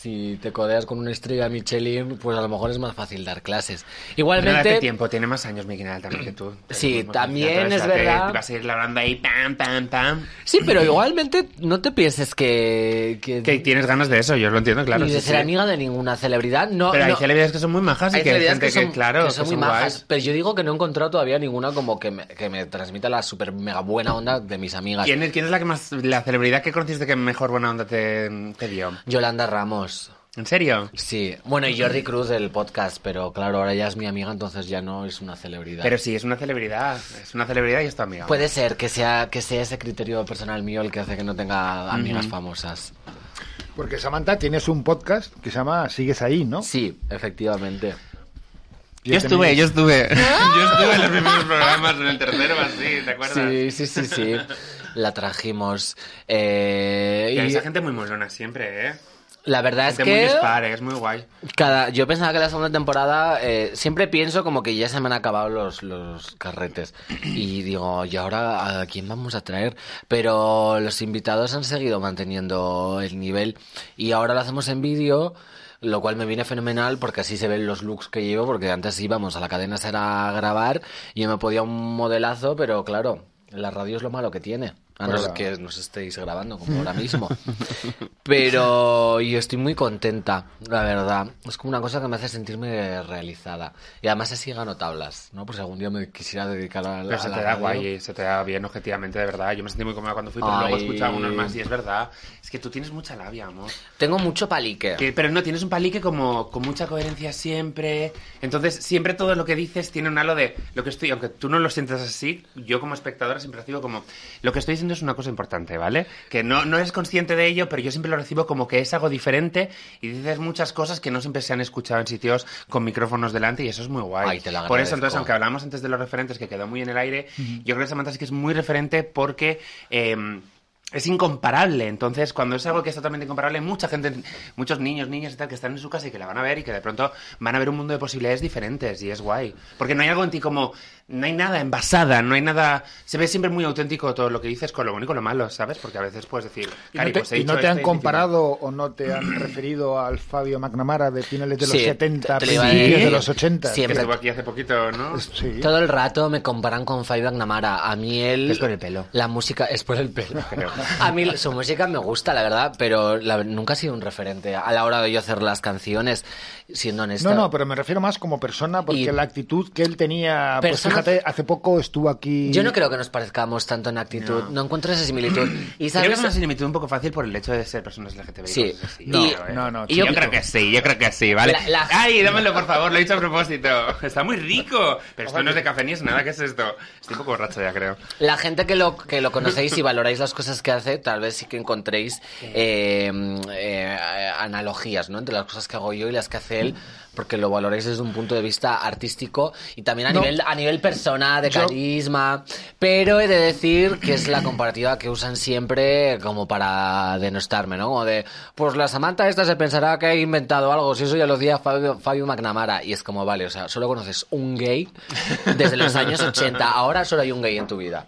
E: si te codeas con una estrella Michelin, pues a lo mejor es más fácil dar clases. Igualmente,
D: tiempo, tiene más años Nadal también que tú.
E: Sí, también es verdad.
D: te vas a ir labrando ahí, pam, pam, pam.
E: sí, pero igualmente no te pienses que... que,
D: Que tienes ganas de eso, yo lo entiendo, claro.
E: ni de
D: sí,
E: ser
D: sí.
E: amiga de ninguna celebridad. No,
D: Pero hay celebridades que son muy majas y
E: hay
D: que hay gente que,
E: son,
D: claro,
E: que son muy majas. Pero yo digo que no he encontrado todavía ninguna como que me, que me transmita la super mega buena onda de mis amigas.
D: ¿Quién es, quién es la que más, la celebridad que conociste que mejor buena onda te, te dio?
E: Yolanda Ramos.
D: ¿En serio?
E: Sí, bueno, y Jordi Cruz del podcast, pero claro, ahora ya es mi amiga, entonces ya no es una celebridad.
D: Pero sí, es una celebridad, es una celebridad y es tu amiga.
E: Puede ser que sea, que sea ese criterio personal mío el que hace que no tenga amigas famosas.
B: Porque Samantha tienes un podcast que se llama Sigues ahí, ¿no?
E: Sí, efectivamente.
D: Yo estuve, yo estuve. yo estuve en los primeros programas, en el tercero así, ¿te acuerdas?
E: Sí, sí, sí, sí. La trajimos. Eh,
D: Y hay
E: y
D: esa gente muy molona siempre, ¿eh?
E: La verdad es
D: muy
E: que
D: dispar, ¿eh? es muy guay.
E: cada, yo pensaba que la segunda temporada eh, siempre pienso como que ya se me han acabado los, los carretes y digo, ¿y ahora a quién vamos a traer? Pero los invitados han seguido manteniendo el nivel y ahora lo hacemos en vídeo. Lo cual me viene fenomenal porque así se ven los looks que llevo, porque antes íbamos a la cadena ser a grabar y yo me podía un modelazo, pero claro, la radio es lo malo que tiene. A no ser que nos estéis grabando como ahora mismo. Pero yo estoy muy contenta, la verdad. Es como una cosa que me hace sentirme realizada. Y además así gano tablas, ¿no? Por si algún día me quisiera dedicar a, la-
D: Pero
E: a
D: se
E: la
D: te da
E: radio.
D: guay, se te da bien objetivamente, de verdad. Yo me sentí muy cómoda cuando fui, pero luego
E: Ay.
D: he escuchado unos más y es verdad. Es que tú tienes mucha labia, amor.
E: Tengo mucho palique.
D: Que- pero no, tienes un palique como con mucha coherencia siempre. Entonces, siempre todo lo que dices tiene un halo de lo que estoy, aunque tú no lo sientas así, yo como espectadora siempre recibo como lo que estoy diciendo es una cosa importante, ¿vale? Que no, no eres consciente de ello, pero yo siempre lo recibo como que es algo diferente y dices muchas cosas que no siempre se han escuchado en sitios con micrófonos delante y eso es muy guay.
E: Ay, te
D: Por eso, entonces, aunque hablamos antes de los referentes que quedó muy en el aire, yo creo que Samantha sí que es muy referente porque... em, es incomparable. Entonces, cuando es algo que es totalmente incomparable, mucha gente, muchos niños, niñas y tal, que están en su casa y que la van a ver y que de pronto van a ver un mundo de posibilidades diferentes y es guay. Porque no hay algo en ti como, no hay nada envasada, no hay nada, se ve siempre muy auténtico todo lo que dices con lo bueno y con lo malo, ¿sabes? Porque a veces puedes decir,
B: ¿Y
D: "Cari,
B: no te,
D: pues he
B: y no te han
D: esto y
B: comparado o no te han referido al Fabio McNamara de finales de los
E: Sí,
B: 70,
E: te lo iba a
B: principios de los 80?
D: Que
E: Siempre.
D: estuvo aquí hace poquito, ¿no?
B: Sí.
E: Todo el rato me comparan con Fabio Namara. A mí él...
D: Es por el pelo.
E: La música... Es por el pelo. A mí su música me gusta, la verdad, pero la- nunca ha sido un referente a la hora de yo hacer las canciones, siendo honesta.
B: No, no, pero me refiero más como persona porque
E: Y-
B: la actitud que él tenía, pues
E: Persona-
B: fíjate, hace poco estuvo aquí.
E: Yo no creo que nos parezcamos tanto en actitud. No, encuentro esa similitud. Y
D: Creo
E: sabes...
D: que es una similitud un poco fácil por el hecho de ser personas LGTBI.
E: Sí.
D: así.
E: No,
D: Yo creo,
B: no, no,
E: Y
D: yo,
E: yo-
D: creo que sí, yo creo que sí, ¿vale?
E: La- la-
D: Ay, dámelo por favor, lo he dicho a propósito. Está muy rico. Pero esto no es de café ni es nada, ¿qué es esto? Estoy un poco borracho ya, creo.
E: La gente que lo, que lo conocéis y valoráis las cosas que que hace, tal vez sí que encontréis eh, eh, analogías, ¿no? Entre las cosas que hago yo y las que hace él, porque lo valoréis desde un punto de vista artístico y también a
B: No.
E: nivel a nivel persona, de
B: Yo-
E: carisma. Pero he de decir que es la comparativa que usan siempre como para denostarme, ¿no? Como de, pues la Samantha esta se pensará que he inventado algo, si eso ya lo decía Fabio, Fabio McNamara. Y es como, vale, o sea, solo conoces un gay desde los años 80, ahora solo hay un gay en tu vida.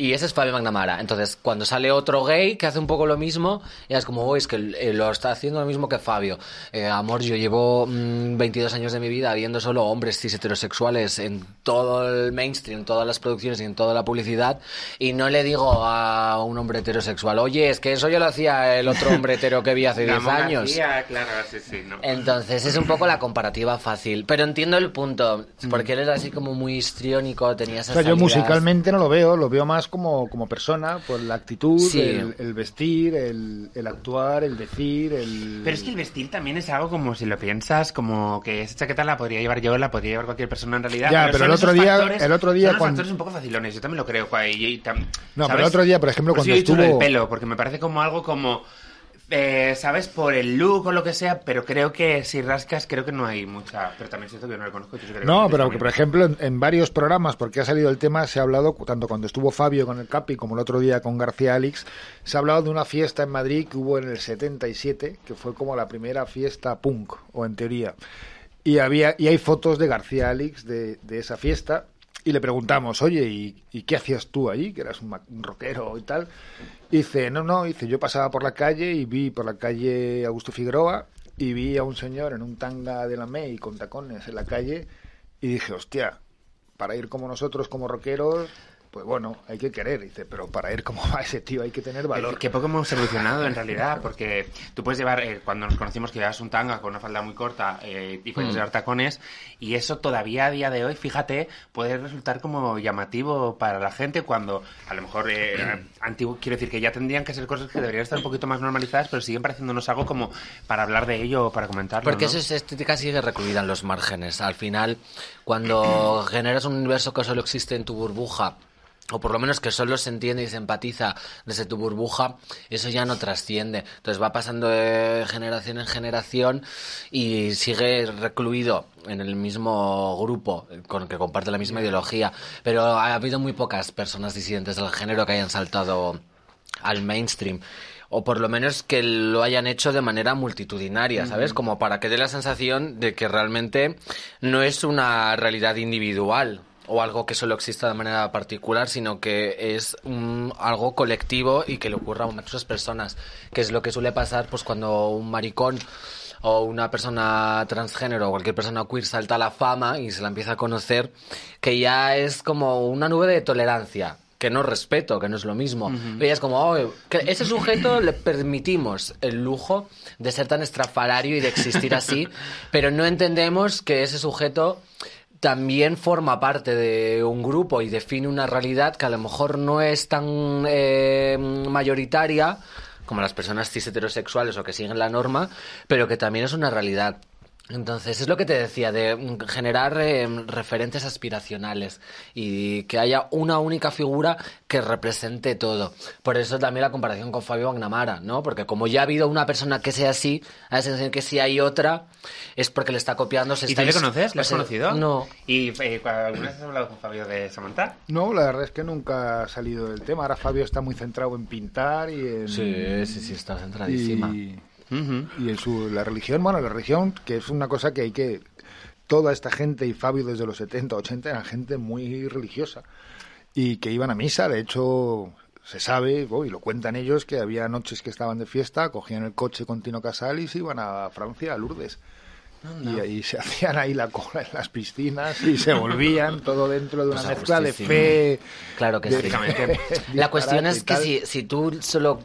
E: Y ese es Fabio McNamara. Entonces, cuando sale otro gay que hace un poco lo mismo, ya es como, oh, es que eh, lo está haciendo lo mismo que Fabio. Eh, amor, yo llevo mm, 22 años de mi vida viendo solo hombres cis heterosexuales en todo el mainstream, en todas las producciones y en toda la publicidad, y no le digo a un hombre heterosexual, oye, es que eso ya lo hacía el otro hombre hetero que vi hace 10
D: Ramón
E: años.
D: Claro, sí, sí, no.
E: Entonces es un poco la comparativa fácil, pero entiendo el punto, porque él era así como muy histriónico, tenía
B: O
E: esas
B: sea, yo musicalmente no lo veo, lo veo más como, como persona, por la actitud,
E: Sí.
B: el, el vestir, el, el actuar, el decir, el...
D: Pero es que el vestir también es algo como si lo piensas, como que esa chaqueta la podría llevar yo, la podría llevar cualquier persona en realidad.
B: Ya, pero el otro día-
D: factores-
B: el otro día
D: son
B: cuando-
D: factores un poco facilones, yo también lo creo, y- y tam-
B: No, pero el otro día, por ejemplo,
D: Por eso
B: cuando estuvo-
D: pelo, porque me parece como algo como... eh, ¿Sabes? Por el look o lo que sea, pero creo que si rascas, creo que no hay mucha. Pero también es cierto que yo no lo conozco. y tú sí que lo
B: No, pero que, por ejemplo, en, en varios programas, porque ha salido el tema, se ha hablado, tanto cuando estuvo Fabio con el Capi como el otro día con García Alix, se ha hablado de una fiesta en Madrid que hubo en el 77, que fue como la primera fiesta punk, o en teoría. Y, había, y hay fotos de García Alix de, de esa fiesta, y le preguntamos, oye, ¿y, qué hacías tú allí? Que eras un, un rockero y tal. Dice, no, no, dice, yo pasaba por la calle y vi por la calle Augusto Figueroa y vi a un señor en un tanga de la May con tacones en la calle y dije, hostia, para ir como nosotros, como rockeros, pues bueno, hay que querer. Dice, pero para ir como va ese tío hay que tener valor.
D: Que poco hemos evolucionado en realidad, porque tú puedes llevar, eh, cuando nos conocimos que llevas un tanga con una falda muy corta eh, y puedes llevar tacones, y eso todavía a día de hoy, fíjate, puede resultar como llamativo para la gente cuando a lo mejor eh, antiguo, quiero decir que ya tendrían que ser cosas que deberían estar un poquito más normalizadas, pero siguen pareciéndonos algo como para hablar de ello o para comentarlo.
E: Porque
D: ¿no?
E: eso es estética sigue recluida en los márgenes. Al final, cuando generas un universo que solo existe en tu burbuja, o por lo menos que solo se entiende y se empatiza desde tu burbuja, eso ya no trasciende. Entonces va pasando de generación en generación y sigue recluido en el mismo grupo con que comparte la misma ideología. Pero ha habido muy pocas personas disidentes del género que hayan saltado al mainstream. O por lo menos que lo hayan hecho de manera multitudinaria, ¿sabes? Como para que dé la sensación de que realmente no es una realidad individual o algo que solo exista de manera particular, sino que es un- algo colectivo y que le ocurra a muchas personas, que es lo que suele pasar pues cuando un maricón o una persona transgénero o cualquier persona queer salta a la fama y se la empieza a conocer, que ya es como una nube de tolerancia que no respeto, que no es lo mismo. Pero ya es como, oh, que ese sujeto le permitimos el lujo de ser tan estrafalario y de existir así, pero no entendemos que ese sujeto también forma parte de un grupo y define una realidad que a lo mejor no es tan eh, mayoritaria como las personas cis heterosexuales o que siguen la norma, pero que también es una realidad. Entonces, es lo que te decía, de generar eh, referentes aspiracionales y que haya una única figura que represente todo. Por eso también la comparación con Fabio Agnamara, ¿no? Porque como ya ha habido una persona que sea así, a la sensación que si hay otra, es porque le está copiando. Se
D: ¿Y
E: está
D: tú le conoces? ¿Le has conocido?
E: No.
D: ¿Y eh, alguna vez has hablado con Fabio de Samantha?
B: No, la verdad es que nunca ha salido del tema. Ahora Fabio está muy centrado en pintar y en...
E: Sí, sí, sí, está centradísima.
B: Y, y en su, la religión, bueno, la religión, que es una cosa que hay que... Toda esta gente, y Fabio desde los 70, 80, eran gente muy religiosa. Y que iban a misa, de hecho, se sabe, oh, y lo cuentan ellos, que había noches que estaban de fiesta, cogían el coche con Tino Casal y se iban a Francia, a Lourdes. Y ahí se hacían ahí la cola en las piscinas y se volvían todo dentro de una
E: Pues
B: mezcla de fe.
E: Claro que
B: de-
E: sí. La cuestión es que si, si tú solo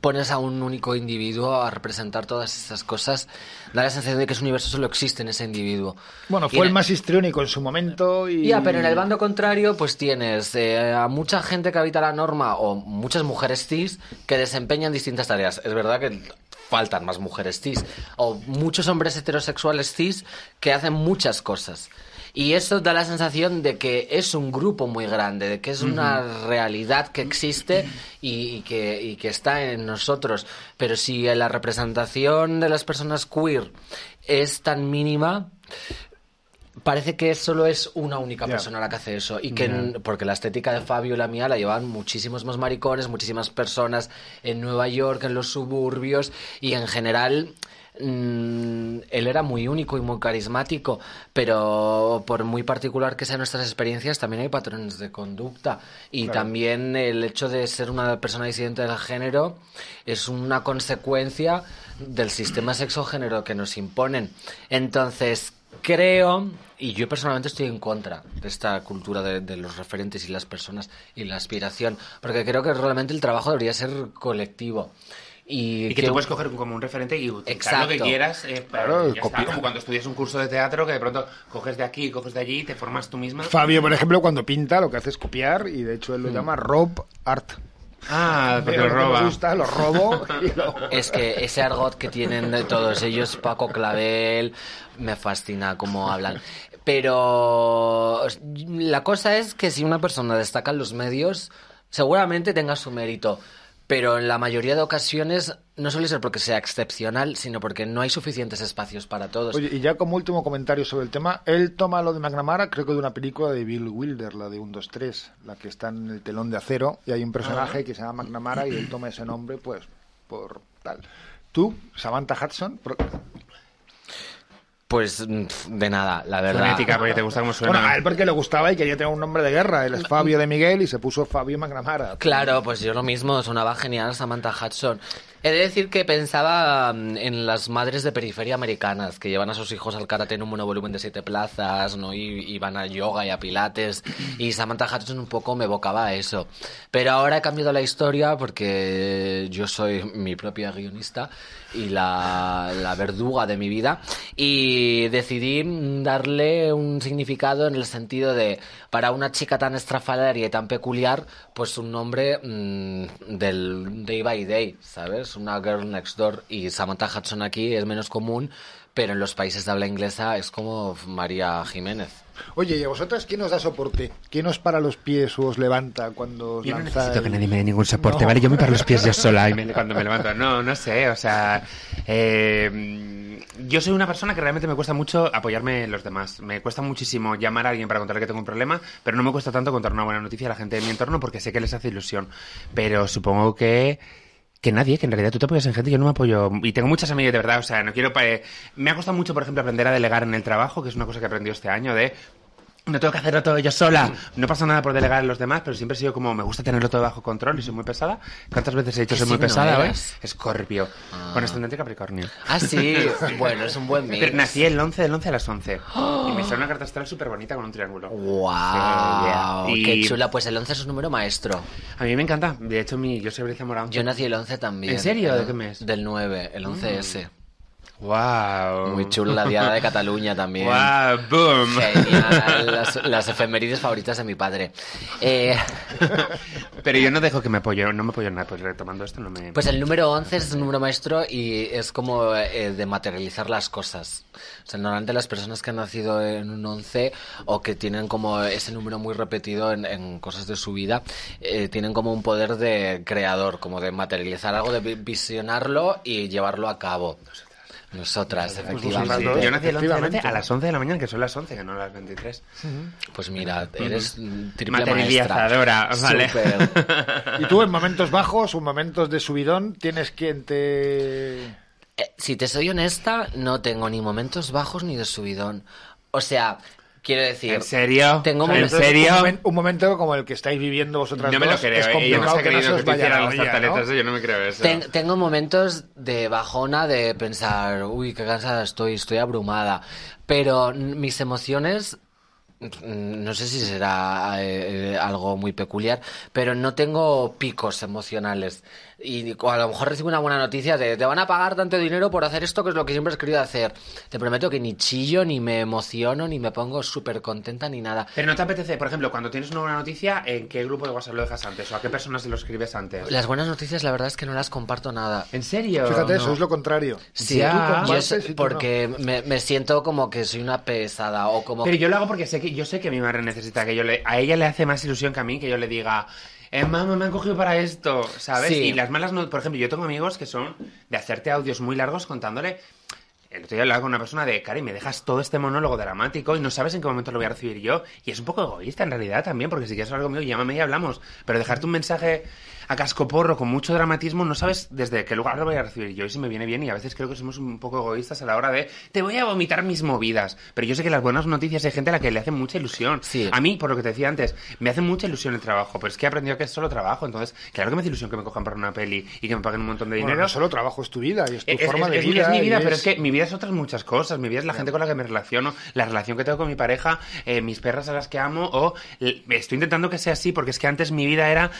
E: pones a un único individuo a representar todas esas cosas, da la sensación de que ese universo solo existe en ese individuo.
B: Bueno, fue el- más histriónico en su momento y...
E: Ya, pero en el bando contrario, pues tienes eh, a mucha gente que habita la norma o muchas mujeres cis que desempeñan distintas tareas. Es verdad que faltan más mujeres cis. O muchos hombres heterosexuales cis que hacen muchas cosas. Y eso da la sensación de que es un grupo muy grande, de que es una realidad que existe y, y que, y que está en nosotros. Pero si la representación de las personas queer es tan mínima, parece que solo es una única persona la que hace eso. Y que porque la estética de Fabio y la mía la llevan muchísimos más maricones muchísimas personas en Nueva York en los suburbios y en general mm, él era muy único y muy carismático pero por muy particular que sean nuestras experiencias también hay patrones de conducta. Y también el hecho de ser una persona disidente del género es una consecuencia del sistema sexo-género que nos imponen. Entonces Creo, y yo personalmente estoy en contra de esta cultura de, de los referentes y las personas y la aspiración, porque creo que realmente el trabajo debería ser colectivo. Y,
D: Y que tú puedes coger como un referente y utilizar
E: Exacto.
D: lo que quieras. eh,
B: Claro,
D: ya
B: copiar.
D: está, como cuando estudias un curso de teatro que de pronto coges de aquí, coges de allí, te formas tú misma.
B: Fabio, por ejemplo, cuando pinta, lo que hace es copiar y de hecho él lo llama Rob Art.
D: Ah, porque lo
B: que me
D: roba.
B: gusta, lo robo y lo...
E: Es que ese argot que tienen de todos ellos, Paco Clavel, me fascina cómo hablan. Pero la cosa es que si una persona destaca en los medios, seguramente tenga su mérito. Pero en la mayoría de ocasiones no suele ser porque sea excepcional, sino porque no hay suficientes espacios para todos.
B: Oye, y ya como último comentario sobre el tema, él toma lo de McNamara, creo que de una película de Bill Wilder, la de 1, 2, 3, la que está en el telón de acero, y hay un personaje que se llama McNamara y él toma ese nombre, pues, por tal. Tú, Samantha Hudson,
E: Pues mm, de nada, la verdad.
D: Fonética, porque te gusta cómo suena.
B: bueno, a él porque le gustaba y quería tener un nombre de guerra, él es Fabio de Miguel y se puso Fabio McNamara.
E: Claro, pues yo lo mismo, sonaba genial Samantha Hudson. He de decir que pensaba mm, en las madres de periferia americanas que llevan a sus hijos al karate en un monovolumen de siete plazas, ¿no? Y, y van a yoga y a pilates. Y Samantha Hudson un poco me evocaba a eso. Pero ahora he cambiado la historia porque yo soy mi propia guionista y la, verduga de mi vida. Y decidí darle un significado en el sentido de, para una chica tan estrafalaria y tan peculiar, pues un nombre mm, del day by day, ¿sabes? Una girl next door. Y Samantha Hudson aquí es menos común, pero en los países de habla inglesa es como María Jiménez.
B: Oye, ¿y a vosotras quién os da soporte? ¿Quién os para los pies o os levanta cuando os
D: Yo no
B: lanza
D: necesito
B: el-
D: que nadie me dé ningún soporte,
B: No.
D: ¿vale? Yo me paro los pies yo sola y me- cuando me levanto. No, no sé, o sea... eh, yo soy una persona que realmente me cuesta mucho apoyarme en los demás. Me cuesta muchísimo llamar a alguien para contarle que tengo un problema, pero no me cuesta tanto contar una buena noticia a la gente de mi entorno porque sé que les hace ilusión. Pero supongo que... Que nadie, que en realidad tú te apoyas en gente, yo no me apoyo. Y tengo muchas amigas de verdad, o sea, no quiero. Me ha costado mucho, por ejemplo, aprender a delegar en el trabajo, que es una cosa que he aprendido este año, de no tengo que hacerlo todo yo sola. No pasa nada por delegar en los demás, pero siempre he sido como, me gusta tenerlo todo bajo control y soy muy pesada. ¿Cuántas veces he dicho
E: ¿Qué
D: soy muy pesada hoy? Escorpio. Con ascendente Capricornio.
E: Ah, sí, bueno, es un buen mix.
D: Pero nací el 11 del 11 a las 11. Y me salió una carta astral súper bonita con un triángulo.
E: ¡Wow!
D: Yeah. Y
E: ¡Qué chula! Pues el 11 es un número maestro.
D: A mí me encanta. De hecho, mi, yo soy Bricia Morán.
E: Yo nací el 11 también.
D: ¿En serio? ¿De qué mes?
E: Del 9, el 11S.
D: ¡Wow!
E: Muy chulo la Diada de Cataluña también.
D: ¡Wow! ¡Boom!
E: Genial, las, las efemérides favoritas de mi padre. Eh,
D: Pero yo no dejo que me apoyo, no me apoyo nada. Pues retomando esto, no me.
E: pues el número 11 es un número maestro y es como eh, de materializar las cosas. O sea, normalmente las personas que han nacido en un 11 o que tienen como ese número muy repetido en, en cosas de su vida, eh, tienen como un poder de creador, como de materializar algo, de vi- visionarlo y llevarlo a cabo. Nosotras,
B: vosotras
E: efectivamente.
D: Yo nací el 11 del 11
B: Efectivamente.
D: a las 11 de la mañana, que son las 11, que no las 23.
E: Pues mira, eres triple maestra.
D: vale.
E: Súper.
B: Y tú en momentos bajos o momentos de subidón tienes quien te...
E: Eh, si te soy honesta, no tengo ni momentos bajos ni de subidón. O sea, quiero decir...
D: ¿En serio?
E: Tengo
D: ¿En
E: momentos-
D: serio?
B: Un, momen- un momento como el que estáis viviendo vosotras
D: No me lo
B: dos,
D: creo,
B: es
D: ¿eh? No
B: complicado
D: ha
B: que no se os vaya
D: las
B: ¿no?
D: tartaletas, yo no me creo eso.
E: Ten- tengo momentos de bajona de pensar, uy, qué cansada estoy, estoy abrumada. Pero mis emociones, mm, no sé si será eh, algo muy peculiar, pero no tengo picos emocionales. Y a lo mejor recibo una buena noticia de te van a pagar tanto dinero por hacer esto que es lo que siempre has querido hacer. Te prometo que ni chillo, ni me emociono, ni me pongo súper contenta, ni nada.
D: Pero no te apetece, por ejemplo, cuando tienes una buena noticia, ¿en qué grupo de WhatsApp lo dejas antes? ¿O a qué personas lo escribes antes?
E: Las buenas noticias, la verdad es que no las comparto nada.
D: ¿En serio?
B: Fíjate,
D: No.
B: eso es lo contrario.
E: Sí,
D: Ya.
E: Yo sé-
B: no.
E: porque me, me siento como que soy una pesada o como
D: Pero yo lo hago porque sé que yo sé que mi madre necesita que yo le a ella le hace más ilusión que a mí que yo le diga eh, mamá, me han cogido para esto, ¿sabes?
E: Sí.
D: Y las malas no, por ejemplo, yo tengo amigos que son de hacerte audios muy largos contándole el otro día hablaba con una persona de, Cari, me dejas todo este monólogo dramático y no sabes en qué momento lo voy a recibir yo. Y es un poco egoísta en realidad también, porque si quieres hablar conmigo, llámame y hablamos. Pero dejarte un mensaje a cascoporro con mucho dramatismo, no sabes desde qué lugar lo voy a recibir yo y si me viene bien. Y a veces creo que somos un poco egoístas a la hora de, te voy a vomitar mis movidas. Pero yo sé que las buenas noticias hay gente a la que le hace mucha ilusión.
E: Sí.
D: A mí, por lo que te decía antes, me hace mucha ilusión el trabajo, pero es que he aprendido que es solo trabajo. Entonces, claro que me hace ilusión que me cojan para una peli y que me paguen un montón de
B: Bueno,
D: dinero.
B: no solo trabajo, es tu vida y es tu
D: Es,
B: forma
D: es-
B: de
D: es-
B: vida.
D: es mi vida, pero es que mi vida es otras muchas cosas. Mi vida es la gente con la que me relaciono, la relación que tengo con mi pareja, eh, mis perras a las que amo, o estoy intentando que sea así, porque es que antes mi vida era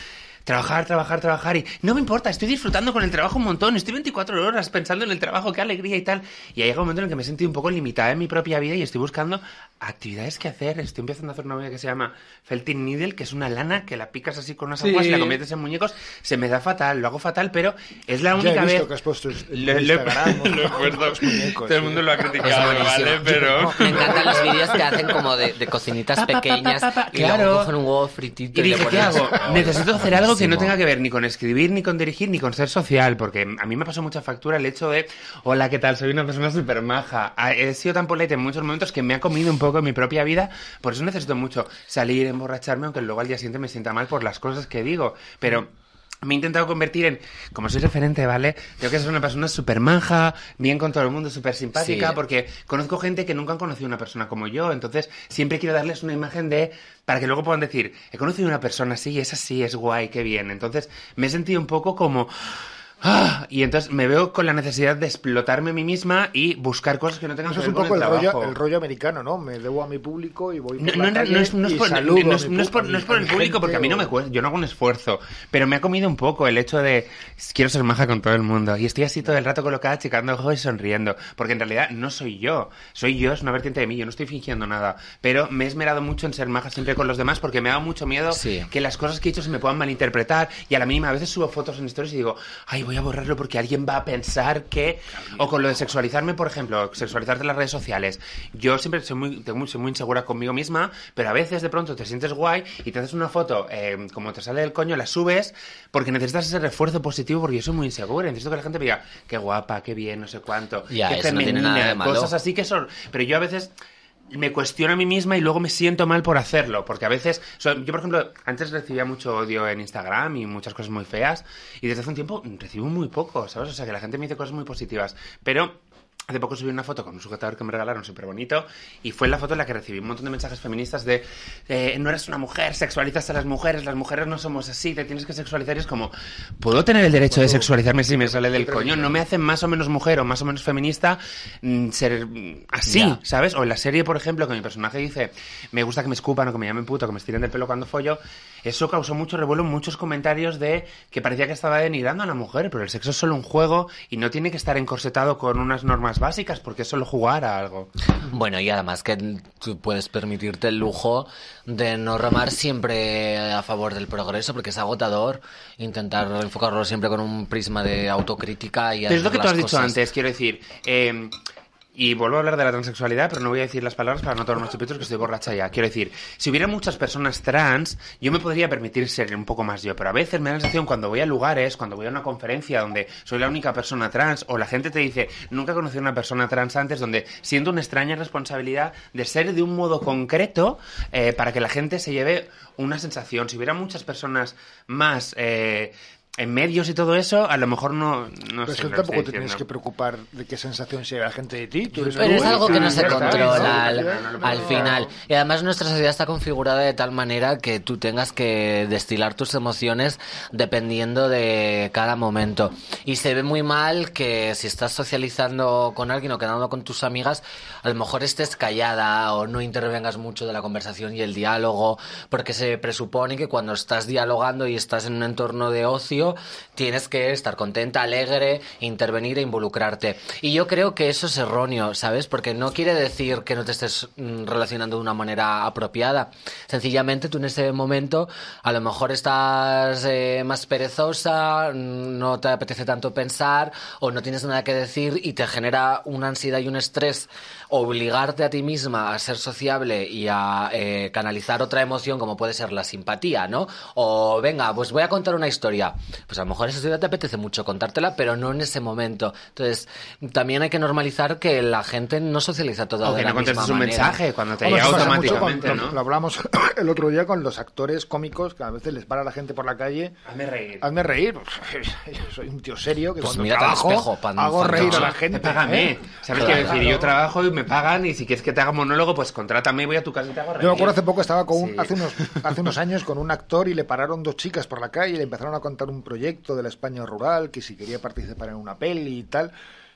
D: trabajar, trabajar, trabajar y no me importa, estoy disfrutando con el trabajo un montón, estoy 24 horas pensando en el trabajo, qué alegría y tal. Y ha llegado un momento en el que me he sentido un poco limitada en mi propia vida y estoy buscando actividades que hacer. Estoy empezando a hacer una movida que se llama Felting Needle, que es una lana que la picas así con unas
E: Sí.
D: aguas y la conviertes en muñecos. Se me da fatal, lo hago fatal, pero es la
B: Ya he
D: única
B: visto
D: vez.
B: que has puesto
D: Lo- lo- lo he puesto.
B: los muñecos,
D: Todo el
B: sí.
D: mundo lo ha criticado. ¿vale? Pero.
E: Me encantan los vídeos que hacen como de, de cocinitas
D: Pa, pa, pa,
E: pequeñas
D: pa, pa,
E: y luego
D: claro.
E: cogen un huevo fritito
D: Y
E: y,
D: dije, ¿qué hago? Necesito hacer algo que no tenga que ver ni con escribir, ni con dirigir, ni con ser social, porque a mí me pasó mucha factura el hecho de, hola, ¿qué tal? Soy una persona súper maja. Ah, He sido tan polite en muchos momentos que me ha comido un poco en mi propia vida, por eso necesito mucho salir, emborracharme, aunque luego al día siguiente me sienta mal por las cosas que digo. Pero... Me he intentado convertir en, como soy referente, ¿vale? Tengo que ser una persona súper maja, bien con todo el mundo, súper simpática,
E: Sí.
D: porque conozco gente que nunca han conocido una persona como yo, entonces siempre quiero darles una imagen de, para que luego puedan decir, he conocido una persona así, es así, es guay, qué bien. Entonces me he sentido un poco como... "Ah", y entonces me veo con la necesidad de explotarme a mí misma y buscar cosas que no tengan que ver
B: un
D: con
B: poco
D: el
B: el rollo, el rollo americano, ¿no? Me debo a mi público y voy por
D: No,
B: la
D: no,
B: calle
D: no es, no es por, no es- no por- es el público, porque a mí no me cuesta, yo no hago un esfuerzo, pero me ha comido un poco el hecho de quiero ser maja con todo el mundo y estoy así todo el rato colocada, checando ojos y sonriendo, porque en realidad no soy yo, soy yo, es una vertiente de mí, yo no estoy fingiendo nada, pero me he esmerado mucho en ser maja siempre con los demás porque me ha dado mucho miedo
E: Sí.
D: que las cosas que he hecho se me puedan malinterpretar y a la mínima a veces subo fotos en stories y digo, ay, voy a borrarlo porque alguien va a pensar que... O con lo de sexualizarme, por ejemplo, sexualizarte en las redes sociales. Yo siempre soy muy, tengo soy muy insegura conmigo misma, pero a veces de pronto te sientes guay y te haces una foto eh, como te sale del coño, la subes porque necesitas ese refuerzo positivo porque yo soy muy insegura. Necesito que la gente me diga, qué guapa, qué bien, no sé cuánto,
E: Ya,
D: qué
E: no malo.
D: cosas así que son... Pero yo a veces me cuestiono a mí misma y luego me siento mal por hacerlo, porque a veces, yo por ejemplo, antes recibía mucho odio en Instagram y muchas cosas muy feas, y desde hace un tiempo recibo muy poco, ¿sabes? O sea, que la gente me dice cosas muy positivas, pero... Hace poco subí una foto con un sujetador que me regalaron súper bonito y fue la foto en la que recibí un montón de mensajes feministas de eh, no eres una mujer, sexualizas a las mujeres, las mujeres no somos así, te tienes que sexualizar y es como, ¿puedo tener el derecho de sexualizarme si me sale del coño? No me hace más o menos mujer o más o menos feminista mm, ser así,
E: Ya.
D: ¿sabes? O en la serie, por ejemplo, que mi personaje dice, me gusta que me escupan o que me llamen puto, que me estiren del pelo cuando follo, eso causó mucho revuelo, muchos comentarios de que parecía que estaba denigrando a la mujer, pero el sexo es solo un juego y no tiene que estar encorsetado con unas normas básicas, porque es solo jugar a algo.
E: Bueno, y además que tú puedes permitirte el lujo de no remar siempre a favor del progreso, porque es agotador intentar enfocarlo siempre con un prisma de autocrítica y
D: Pero es lo que tú has dicho
E: cosas-
D: antes, quiero decir. eh, y vuelvo a hablar de la transexualidad, pero no voy a decir las palabras para no tomar más chupitos que estoy borracha ya. Quiero decir, si hubiera muchas personas trans, yo me podría permitir ser un poco más yo, pero a veces me da la sensación cuando voy a lugares, cuando voy a una conferencia donde soy la única persona trans, o la gente te dice, nunca he conocido a una persona trans antes, donde siento una extraña responsabilidad de ser de un modo concreto eh, para que la gente se lleve una sensación. Si hubiera muchas personas más... eh, en medios y todo eso, a lo mejor no, no
B: Pero
D: sé
B: es que tampoco te tienes que preocupar de qué sensación se la gente de ti. Tú eres
E: Pero
B: tú
E: es algo que no se controla al, al final. Y además nuestra sociedad está configurada de tal manera que tú tengas que destilar tus emociones dependiendo de cada momento. Y se ve muy mal que si estás socializando con alguien o quedando con tus amigas, a lo mejor estés callada o no intervengas mucho de la conversación y el diálogo, porque se presupone que cuando estás dialogando y estás en un entorno de ocio, tienes que estar contenta, alegre, intervenir e involucrarte. Y yo creo que eso es erróneo, ¿sabes? Porque no quiere decir que no te estés mm, relacionando de una manera apropiada. Sencillamente tú en ese momento a lo mejor estás eh, más perezosa, mm, no te apetece tanto pensar o no tienes nada que decir y te genera una ansiedad y un estrés obligarte a ti misma a ser sociable y a eh, canalizar otra emoción como puede ser la simpatía, ¿no? O venga, pues voy a contar una historia. Pues a lo mejor esa historia te apetece mucho contártela, pero no en ese momento. Entonces, también hay que normalizar que la gente no socializa toda
D: O que
E: de la
D: no
E: misma
D: contestes un
E: manera.
D: mensaje cuando te
B: Hombre,
D: llega automáticamente,
B: con-
D: ¿no?
B: Lo, lo hablamos el otro día con los actores cómicos que a veces les para la gente por la calle.
D: Hazme reír.
B: Hazme reír. Yo soy un tío serio que
E: Pues
B: cuando trabajo
E: espejo, pan-
B: hago reír a la gente.
D: Págame.
B: ¿eh?
D: ¿Sabes
E: Claro.
D: qué decir? Yo trabajo y me pagan y si quieres que te haga monólogo, pues contrátame y voy a tu casa y te hago reír.
B: Yo me acuerdo hace poco estaba con un-
D: Sí.
B: hace unos hace unos años con un actor y le pararon dos chicas por la calle y le empezaron a contar un proyecto de la España rural que si quería participar en una peli y tal.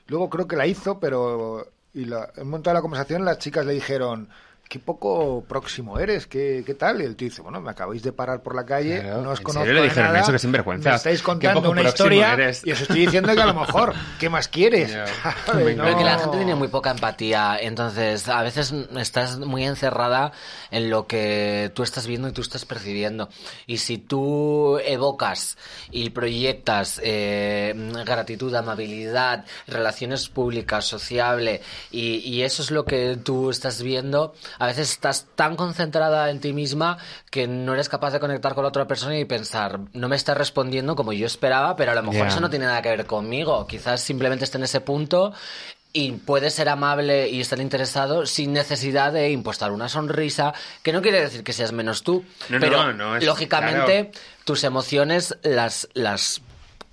B: Luego creo que la hizo, pero y la, en un de la conversación las chicas le dijeron qué poco próximo eres, qué, qué tal. Y el tío dice, bueno, me acabáis de parar por la calle,
D: Claro,
B: no os
D: ¿en
B: conozco
D: le dijeron
B: nada,
D: eso? Qué sinvergüenza.
B: Me estáis contando una historia
D: eres.
B: y os estoy diciendo que a lo mejor, ¿qué más quieres? ¿Sabes?
D: Venga.
E: Pero que la
B: No.
E: gente tiene muy poca empatía, entonces a veces estás muy encerrada en lo que tú estás viendo y tú estás percibiendo. Y si tú evocas y proyectas eh, gratitud, amabilidad, relaciones públicas, sociable, y, y eso es lo que tú estás viendo, a veces estás tan concentrada en ti misma que no eres capaz de conectar con la otra persona y pensar, no me está respondiendo como yo esperaba, pero a lo mejor eso no tiene nada que ver conmigo. Quizás simplemente esté en ese punto y puede ser amable y estar interesado sin necesidad de impostar una sonrisa, que no quiere decir que seas menos tú,
D: No,
E: pero
D: no, no, es-
E: lógicamente tus emociones las las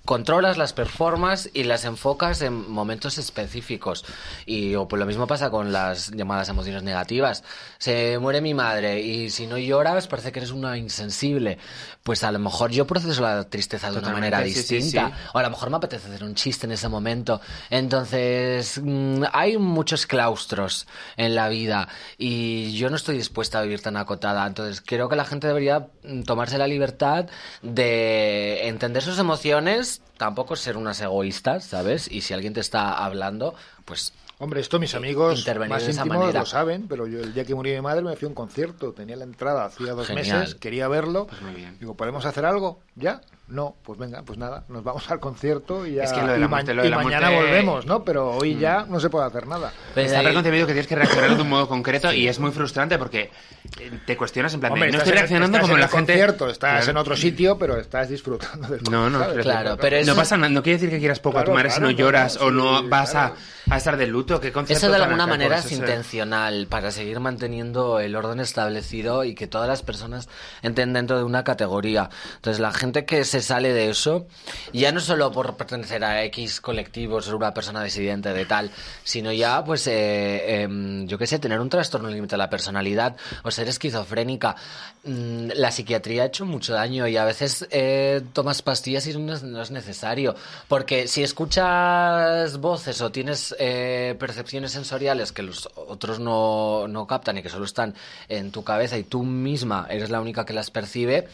E: controlas, las performas y las enfocas en momentos específicos. Y o pues lo mismo pasa con las llamadas emociones negativas. Se muere mi madre y si no lloras parece que eres una insensible. Pues a lo mejor yo proceso la tristeza de una
D: Totalmente,
E: manera
D: sí, sí,
E: distinta.
D: sí.
E: O a lo mejor me apetece hacer un chiste en ese momento. Entonces, mm, hay muchos claustros en la vida y yo no estoy dispuesta a vivir tan acotada. Entonces, creo que la gente debería mm, tomarse la libertad de entender sus emociones, tampoco ser unas egoístas, ¿sabes? Y si alguien te está hablando, pues
B: Hombre, esto mis amigos
E: Intervenir
B: más
E: de esa
B: íntimos
E: manera.
B: lo saben, pero yo el día que murió mi madre me fui a un concierto, tenía la entrada hacía dos
E: Genial.
B: meses, quería verlo,
D: Pues muy bien.
B: digo, ¿podemos hacer algo? ¿Ya? No, pues venga, pues nada, nos vamos al concierto y, ya,
D: Es que lo de
B: y
D: la muerte- lo de
B: y
D: la
B: mañana
D: muerte- Mm.
B: volvemos, ¿no? Pero hoy ya no se puede hacer nada.
E: Pues
D: Está
E: ahí-
D: preconcebido que tienes que reaccionar de un modo concreto y es muy frustrante porque eh, te cuestionas en plan de,
B: Hombre,
D: no estoy reaccionando como
B: en
D: la gente...
B: concierto, estás
D: Claro.
B: en otro sitio, pero estás disfrutando del
D: No, no,
B: ¿sabes?
E: Claro, pero
D: No
E: eso-
D: pasa nada, no quiere decir que quieras poco a tu
B: Claro,
D: madre si
B: claro,
D: no lloras
B: claro,
D: o no
B: sí,
D: vas
B: claro.
D: a, a estar de luto. ¿Qué concierto
E: Eso de alguna manera
D: Pues
E: es intencional para seguir manteniendo el orden establecido y que todas las personas entren dentro de una categoría. Entonces la gente que se sale de eso, ya no solo por pertenecer a X colectivo, ser una persona disidente de tal, sino ya pues eh, em, yo qué sé, tener un trastorno límite de la personalidad o ser esquizofrénica. Mm, La psiquiatría ha hecho mucho daño y a veces eh, tomas pastillas y no es, no es necesario. Porque si escuchas voces o tienes eh, percepciones sensoriales que los otros no, no captan y que solo están en tu cabeza y tú misma eres la única que las percibe,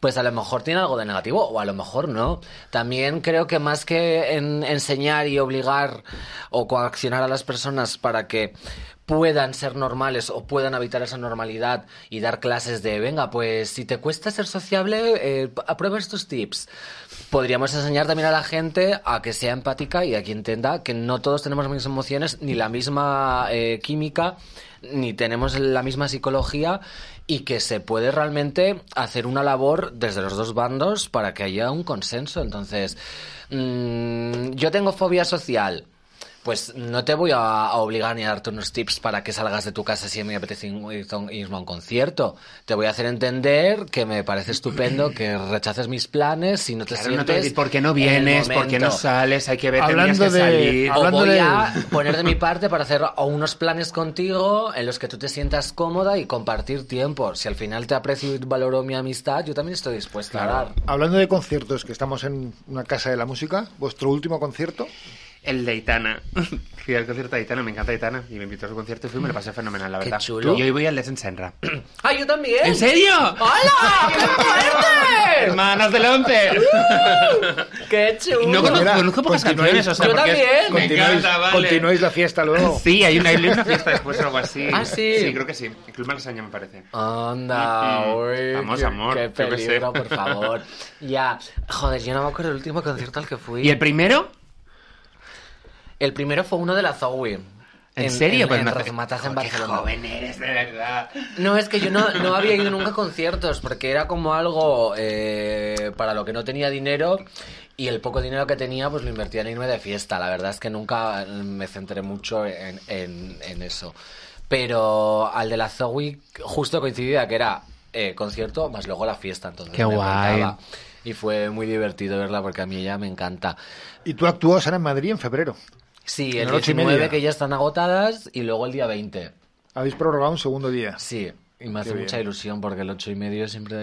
E: pues a lo mejor tiene algo de negativo o a lo mejor no. También creo que más que en- enseñar y obligar o coaccionar a las personas para que puedan ser normales o puedan habitar esa normalidad y dar clases de, venga, pues si te cuesta ser sociable, eh, aprueba estos tips. Podríamos enseñar también a la gente a que sea empática y a que entienda que no todos tenemos las mismas emociones, ni la misma eh, química, ni tenemos la misma psicología y que se puede realmente hacer una labor desde los dos bandos para que haya un consenso. Entonces, mm, yo tengo fobia social. Pues no te voy a, a obligar ni a darte unos tips para que salgas de tu casa si me apetece irme a un concierto. Te voy a hacer entender que me parece estupendo que rechaces mis planes si no te
D: Claro, no te voy
E: sientes
D: a decir por qué no
E: en el
D: vienes, por qué no sales, hay que ver,
B: Hablando
D: que
B: de-
D: salir.
E: O
B: Hablando
E: voy
B: de-
E: a poner de mi parte para hacer unos planes contigo en los que tú te sientas cómoda y compartir tiempo. Si al final te aprecio y valoro mi amistad, yo también estoy dispuesta a dar.
B: Hablando de conciertos, que estamos en una casa de la música, vuestro último concierto,
D: El de Aitana. Fui al concierto de Aitana, me encanta Aitana. Y me invitó a su concierto y fui y me lo pasé fenomenal, la
E: Qué
D: verdad.
E: chulo.
D: Y hoy voy al Legend Senra.
E: ¡Ah, yo también!
D: ¿En serio?
E: ¡Hola! ¡Qué fuerte!
D: ¡Hermanas del once!
E: ¡Qué chulo!
D: No conozco,
B: Mira,
D: conozco pocas canciones, o sea,
E: Yo
D: porque es-
E: también.
D: me
B: Continuáis,
D: encanta, vale.
B: continuáis la fiesta luego.
D: Sí, hay una, hay una fiesta después o algo así.
E: ¿Ah, sí?
D: Sí, creo que sí. El Club Malasaña me parece.
E: Anda,
D: Mm, mm.
E: uy,
D: Vamos,
E: qué,
D: amor,
E: qué
D: qué
E: peligro, por favor. Ya, joder, yo no me acuerdo del último concierto al que fui.
D: ¿Y el primero?
E: El primero fue uno de la Zoe.
D: ¿En, serio?
E: En,
D: Pues
E: en en
D: Joder, qué
E: Barcelona.
D: joven eres, de verdad.
E: No, es que yo no, no había ido nunca a conciertos porque era como algo eh, para lo que no tenía dinero y el poco dinero que tenía pues lo invertía en irme de fiesta. La verdad es que nunca me centré mucho en, en- en eso. Pero al de la Zoe justo coincidía que era eh, concierto más luego la fiesta. Entonces
D: Qué
E: me
D: guay.
E: encantaba. Y fue muy divertido verla porque a mí ella me encanta.
B: Y tú actúas ahora en Madrid en febrero.
E: Sí, el
B: el ocho y
E: 19
B: media.
E: que ya están agotadas y luego el día 20.
B: Habéis prorrogado un segundo día.
E: Sí, y me hace
B: Qué
E: mucha
B: bien.
E: ilusión porque el 8 y medio siempre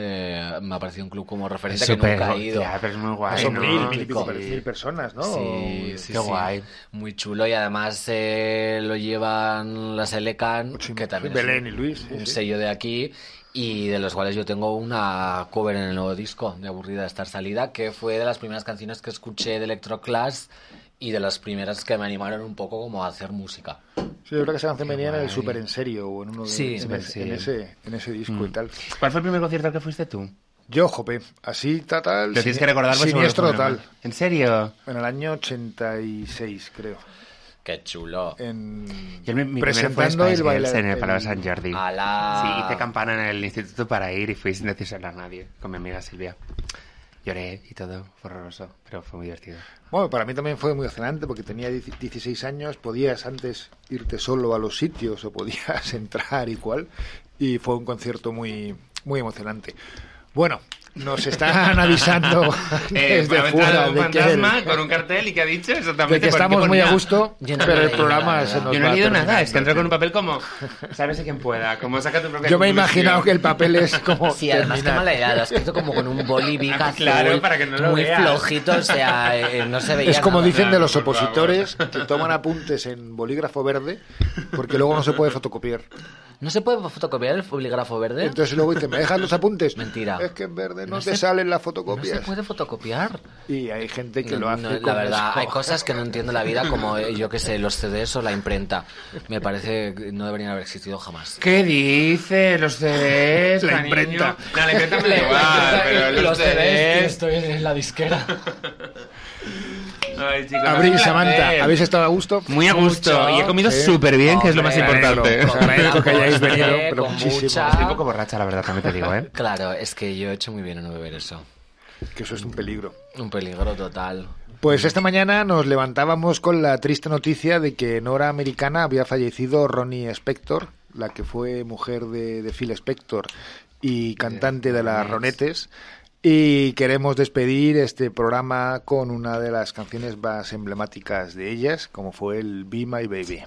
E: me ha parecido un club como referente
D: Es
E: que nunca he ido.
D: ya, pero es muy guay,
B: Son
D: ¿no?
B: mil, mil y pico,
E: Sí.
B: mil personas, ¿no?
E: Sí, sí,
D: Qué
E: sí.
D: guay.
E: Muy chulo y además eh, lo llevan las Elecan,
B: Ocho y
E: que también
B: Belén
E: es
B: y Luis, sí,
E: un
B: sí.
E: sello de aquí y de los cuales yo tengo una cover en el nuevo disco de Aburrida de Estar Salida, que fue de las primeras canciones que escuché de Electroclass y de las primeras que me animaron un poco como a hacer música.
B: Sí, es verdad que esa canción venía en el. Super en serio o en uno de,
E: Sí,
B: en,
D: en
B: en, ese, en ese disco y tal.
D: ¿Cuál fue el primer concierto al que fuiste tú?
B: Yo, jope, así total.
D: Lo tienes que recordar. pues,
B: Siniestro
D: fue
B: total.
D: ¿En serio?
B: En el año 86, creo.
E: Qué chulo.
B: En...
D: Yo mi, mi fue
B: presentando
D: Spice
B: el baile.
D: En el
B: el-
D: Palau Sant Jordi. Sí, hice campana en el instituto para ir y fui sin decírselo a nadie, con mi amiga Silvia. Lloré y todo, fue horroroso, pero fue muy divertido.
B: Bueno, para mí también fue muy emocionante porque tenía 10 16 años, podías antes irte solo a los sitios o podías entrar y cual, y fue un concierto muy, muy emocionante. Bueno, nos están avisando
D: Eh,
B: desde
D: ha
B: fuera de que,
D: fantasma con un cartel y que ha dicho
B: de
D: exactamente
B: que
D: por qué
B: estamos muy a gusto,
E: Yo no
B: pero el programa
E: nada.
B: se nos
D: Yo no he leído nada, es que entró con un papel como, sabes quien pueda, como saca tu propia
B: Yo me he imaginado que el papel es como
E: Sí, además
B: terminar.
E: mala idea, lo has escrito como con un boli
D: Ah,
E: azul,
D: claro, para que no lo
E: muy
D: veas.
E: flojito, o sea, eh, no se veía
B: Es como
E: nada.
B: dicen de los opositores que toman apuntes en bolígrafo verde porque luego no se puede fotocopiar.
E: ¿No se puede fotocopiar el bolígrafo verde?
B: Entonces luego dicen, ¿me dejas los apuntes?
E: Mentira.
B: Es que en verde no,
E: No
B: te
E: se-
B: salen las
E: ¿No
B: fotocopias.
E: se puede fotocopiar?
B: Y hay gente que
E: No,
B: lo hace
E: no, la verdad, hay cosas que no entiendo en la vida, como eh, yo que sé, los CDs o la imprenta. Me parece que no deberían haber existido jamás.
D: ¿Qué dice? Los CDs,
B: La
D: cariño.
B: imprenta.
D: No, la imprenta me da igual, pero los, CDs...
E: estoy en la disquera.
D: Ay, chicos,
B: Abril,
D: un
B: Samantha. ¿habéis estado a gusto?
D: Muy a gusto.
E: Mucho.
D: Y he comido
B: Sí.
D: súper bien, que es lo más importante.
B: agradezco que hayáis venido, pero
E: con
B: muchísimo.
E: mucha-
D: Estoy un poco borracha, la verdad, también te digo, ¿eh?
E: Claro, es que yo he hecho muy bien en no beber eso.
B: Que eso es un peligro.
E: Un peligro total.
B: Pues esta mañana nos levantábamos con la triste noticia de que en hora americana había fallecido Ronnie Spector, la que fue mujer de, de Phil Spector y cantante de las Ronettes. Y queremos despedir este programa con una de las canciones más emblemáticas de ellas, como fue el Be My Baby.